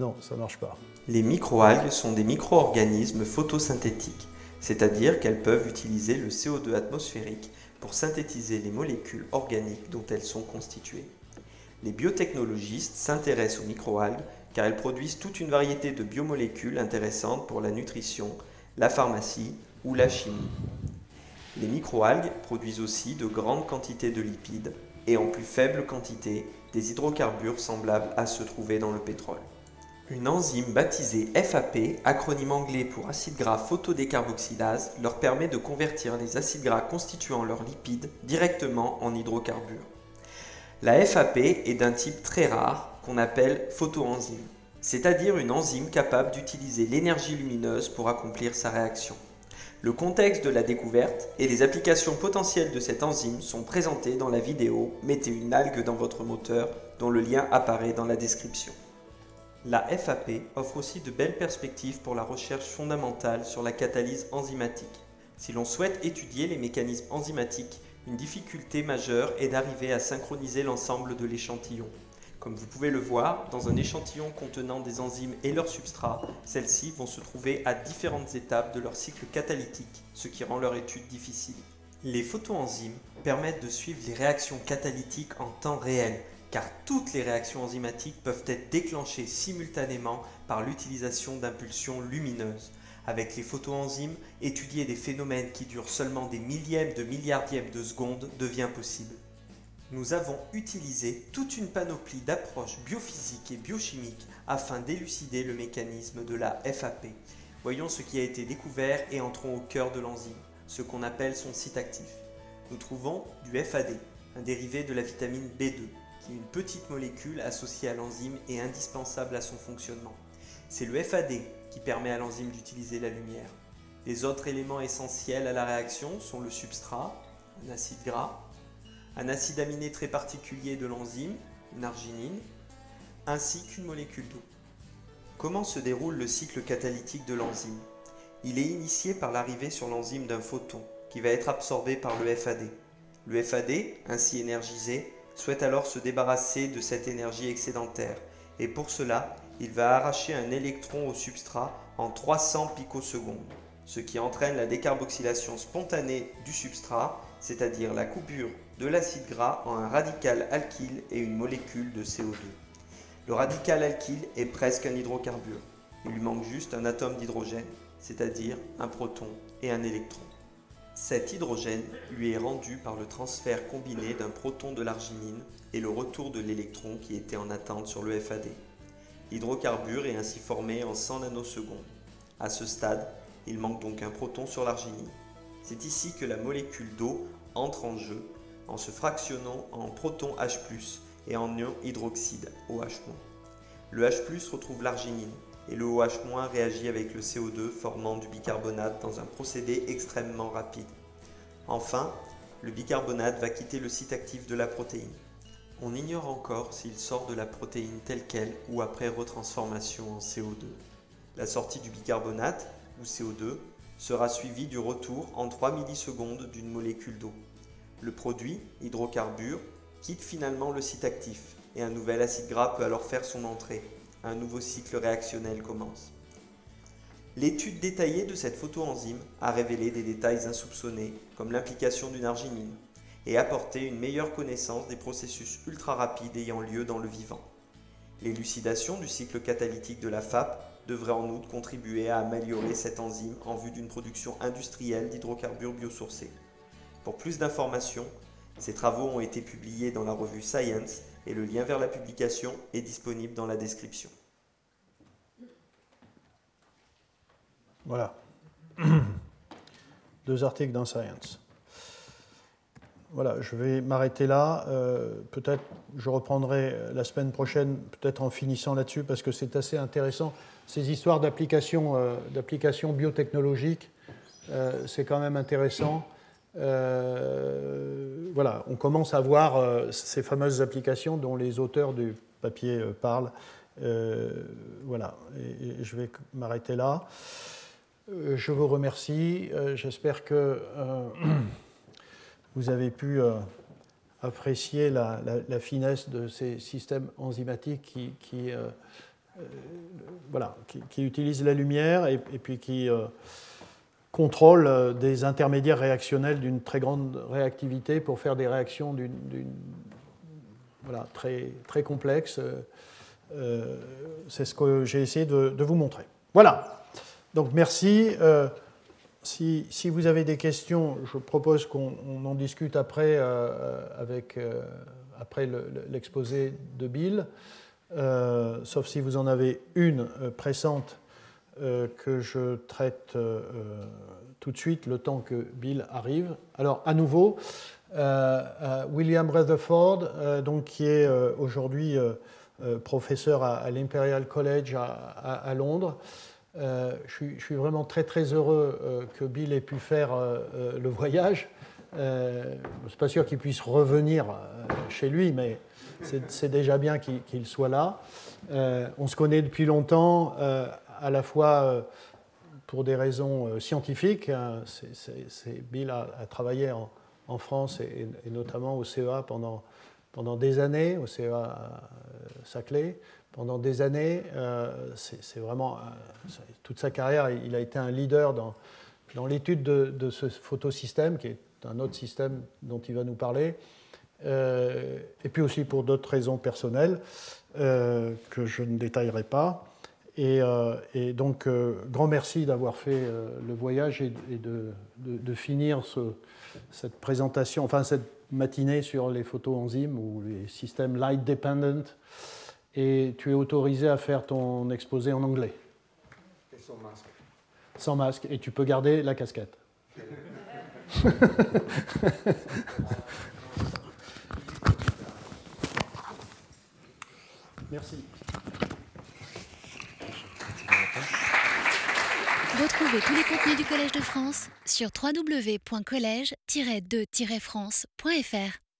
[SPEAKER 2] Non, ça ne marche pas.
[SPEAKER 3] Les microalgues sont des micro-organismes photosynthétiques, c'est-à-dire qu'elles peuvent utiliser le CO2 atmosphérique pour synthétiser les molécules organiques dont elles sont constituées. Les biotechnologistes s'intéressent aux microalgues car elles produisent toute une variété de biomolécules intéressantes pour la nutrition, la pharmacie ou la chimie. Les microalgues produisent aussi de grandes quantités de lipides et en plus faible quantité des hydrocarbures semblables à se trouver dans le pétrole. Une enzyme baptisée FAP, acronyme anglais pour acide gras photodécarboxylase, leur permet de convertir les acides gras constituant leurs lipides directement en hydrocarbures. La FAP est d'un type très rare qu'on appelle photoenzyme, c'est-à-dire une enzyme capable d'utiliser l'énergie lumineuse pour accomplir sa réaction. Le contexte de la découverte et les applications potentielles de cette enzyme sont présentés dans la vidéo Mettez une algue dans votre moteur dont le lien apparaît dans la description. La FAP offre aussi de belles perspectives pour la recherche fondamentale sur la catalyse enzymatique. Si l'on souhaite étudier les mécanismes enzymatiques, une difficulté majeure est d'arriver à synchroniser l'ensemble de l'échantillon. Comme vous pouvez le voir, dans un échantillon contenant des enzymes et leurs substrats, celles-ci vont se trouver à différentes étapes de leur cycle catalytique, ce qui rend leur étude difficile. Les photoenzymes permettent de suivre les réactions catalytiques en temps réel, car toutes les réactions enzymatiques peuvent être déclenchées simultanément par l'utilisation d'impulsions lumineuses. Avec les photoenzymes, étudier des phénomènes qui durent seulement des millièmes de milliardièmes de secondes devient possible. Nous avons utilisé toute une panoplie d'approches biophysiques et biochimiques afin d'élucider le mécanisme de la FAP. Voyons ce qui a été découvert et entrons au cœur de l'enzyme, ce qu'on appelle son site actif. Nous trouvons du FAD, un dérivé de la vitamine B2, qui est une petite molécule associée à l'enzyme et indispensable à son fonctionnement. C'est le FAD qui permet à l'enzyme d'utiliser la lumière. Les autres éléments essentiels à la réaction sont le substrat, un acide gras, un acide aminé très particulier de l'enzyme, une arginine, ainsi qu'une molécule d'eau. Comment se déroule le cycle catalytique de l'enzyme? Il est initié par l'arrivée sur l'enzyme d'un photon qui va être absorbé par le FAD. Le FAD, ainsi énergisé, souhaite alors se débarrasser de cette énergie excédentaire et pour cela, il va arracher un électron au substrat en 300 picosecondes, ce qui entraîne la décarboxylation spontanée du substrat, c'est-à-dire la coupure de l'acide gras en un radical alkyle et une molécule de CO2. Le radical alkyle est presque un hydrocarbure. Il lui manque juste un atome d'hydrogène, c'est-à-dire un proton et un électron. Cet hydrogène lui est rendu par le transfert combiné d'un proton de l'arginine et le retour de l'électron qui était en attente sur le FAD. L'hydrocarbure est ainsi formé en 100 nanosecondes. À ce stade, il manque donc un proton sur l'arginine. C'est ici que la molécule d'eau entre en jeu en se fractionnant en proton H+, et en ion hydroxyde, OH-. Le H+, retrouve l'arginine, et le OH- réagit avec le CO2 formant du bicarbonate dans un procédé extrêmement rapide. Enfin, le bicarbonate va quitter le site actif de la protéine. On ignore encore s'il sort de la protéine telle qu'elle ou après retransformation en CO2. La sortie du bicarbonate, ou CO2, sera suivie du retour en 3 millisecondes d'une molécule d'eau. Le produit, hydrocarbure, quitte finalement le site actif et un nouvel acide gras peut alors faire son entrée, un nouveau cycle réactionnel commence. L'étude détaillée de cette photoenzyme a révélé des détails insoupçonnés, comme l'implication d'une arginine, et apporté une meilleure connaissance des processus ultra rapides ayant lieu dans le vivant. L'élucidation du cycle catalytique de la FAP devrait en outre contribuer à améliorer cette enzyme en vue d'une production industrielle d'hydrocarbures biosourcés. Pour plus d'informations, ces travaux ont été publiés dans la revue Science et le lien vers la publication est disponible dans la description.
[SPEAKER 2] Voilà. Deux articles dans Science. Voilà, je vais m'arrêter là. Euh, peut-être je reprendrai la semaine prochaine, peut-être en finissant là-dessus, parce que c'est assez intéressant. Ces histoires d'applications euh, biotechnologiques, euh, c'est quand même intéressant. Euh, voilà, on commence à voir euh, ces fameuses applications dont les auteurs du papier euh, parlent. voilà, et, je vais m'arrêter là. je vous remercie. J'espère que vous avez pu apprécier la, finesse de ces systèmes enzymatiques qui, qui, voilà, qui, utilisent la lumière et, puis qui contrôle euh, des intermédiaires réactionnels d'une très grande réactivité pour faire des réactions voilà, très, très complexes. Euh, euh, c'est ce que j'ai essayé de, vous montrer. Voilà. Donc merci. Si, vous avez des questions, je propose qu'on en discute après, avec, après l'exposé de Bill. sauf si vous en avez une pressante que je traite tout de suite le temps que Bill arrive. Alors, à nouveau, William Rutherford, donc, qui est aujourd'hui professeur à, l'Imperial College à Londres, euh, je, suis, vraiment très très heureux euh, que Bill ait pu faire euh, le voyage. je ne suis pas sûr qu'il puisse revenir chez lui, mais c'est déjà bien qu'il soit là. on se connaît depuis longtemps, à la fois pour des raisons scientifiques. Hein, Bill a, travaillé en, France et, et, notamment au CEA pendant, pendant des années, au CEA Saclay pendant des années. Euh, c'est vraiment euh, toute sa carrière, il a été un leader dans, l'étude de, ce photosystème, qui est un autre système dont il va nous parler, euh, et puis aussi pour d'autres raisons personnelles que je ne détaillerai pas. Et, donc, grand merci d'avoir fait le voyage et, de, finir ce, cette présentation, enfin cette matinée sur les photoenzymes ou les systèmes light dependent et tu es autorisé à faire ton exposé en anglais.
[SPEAKER 4] Et sans masque.
[SPEAKER 2] Sans masque, et tu peux garder la casquette. Merci.
[SPEAKER 1] Retrouvez tous les contenus du Collège de France sur www.colège-2-france.fr.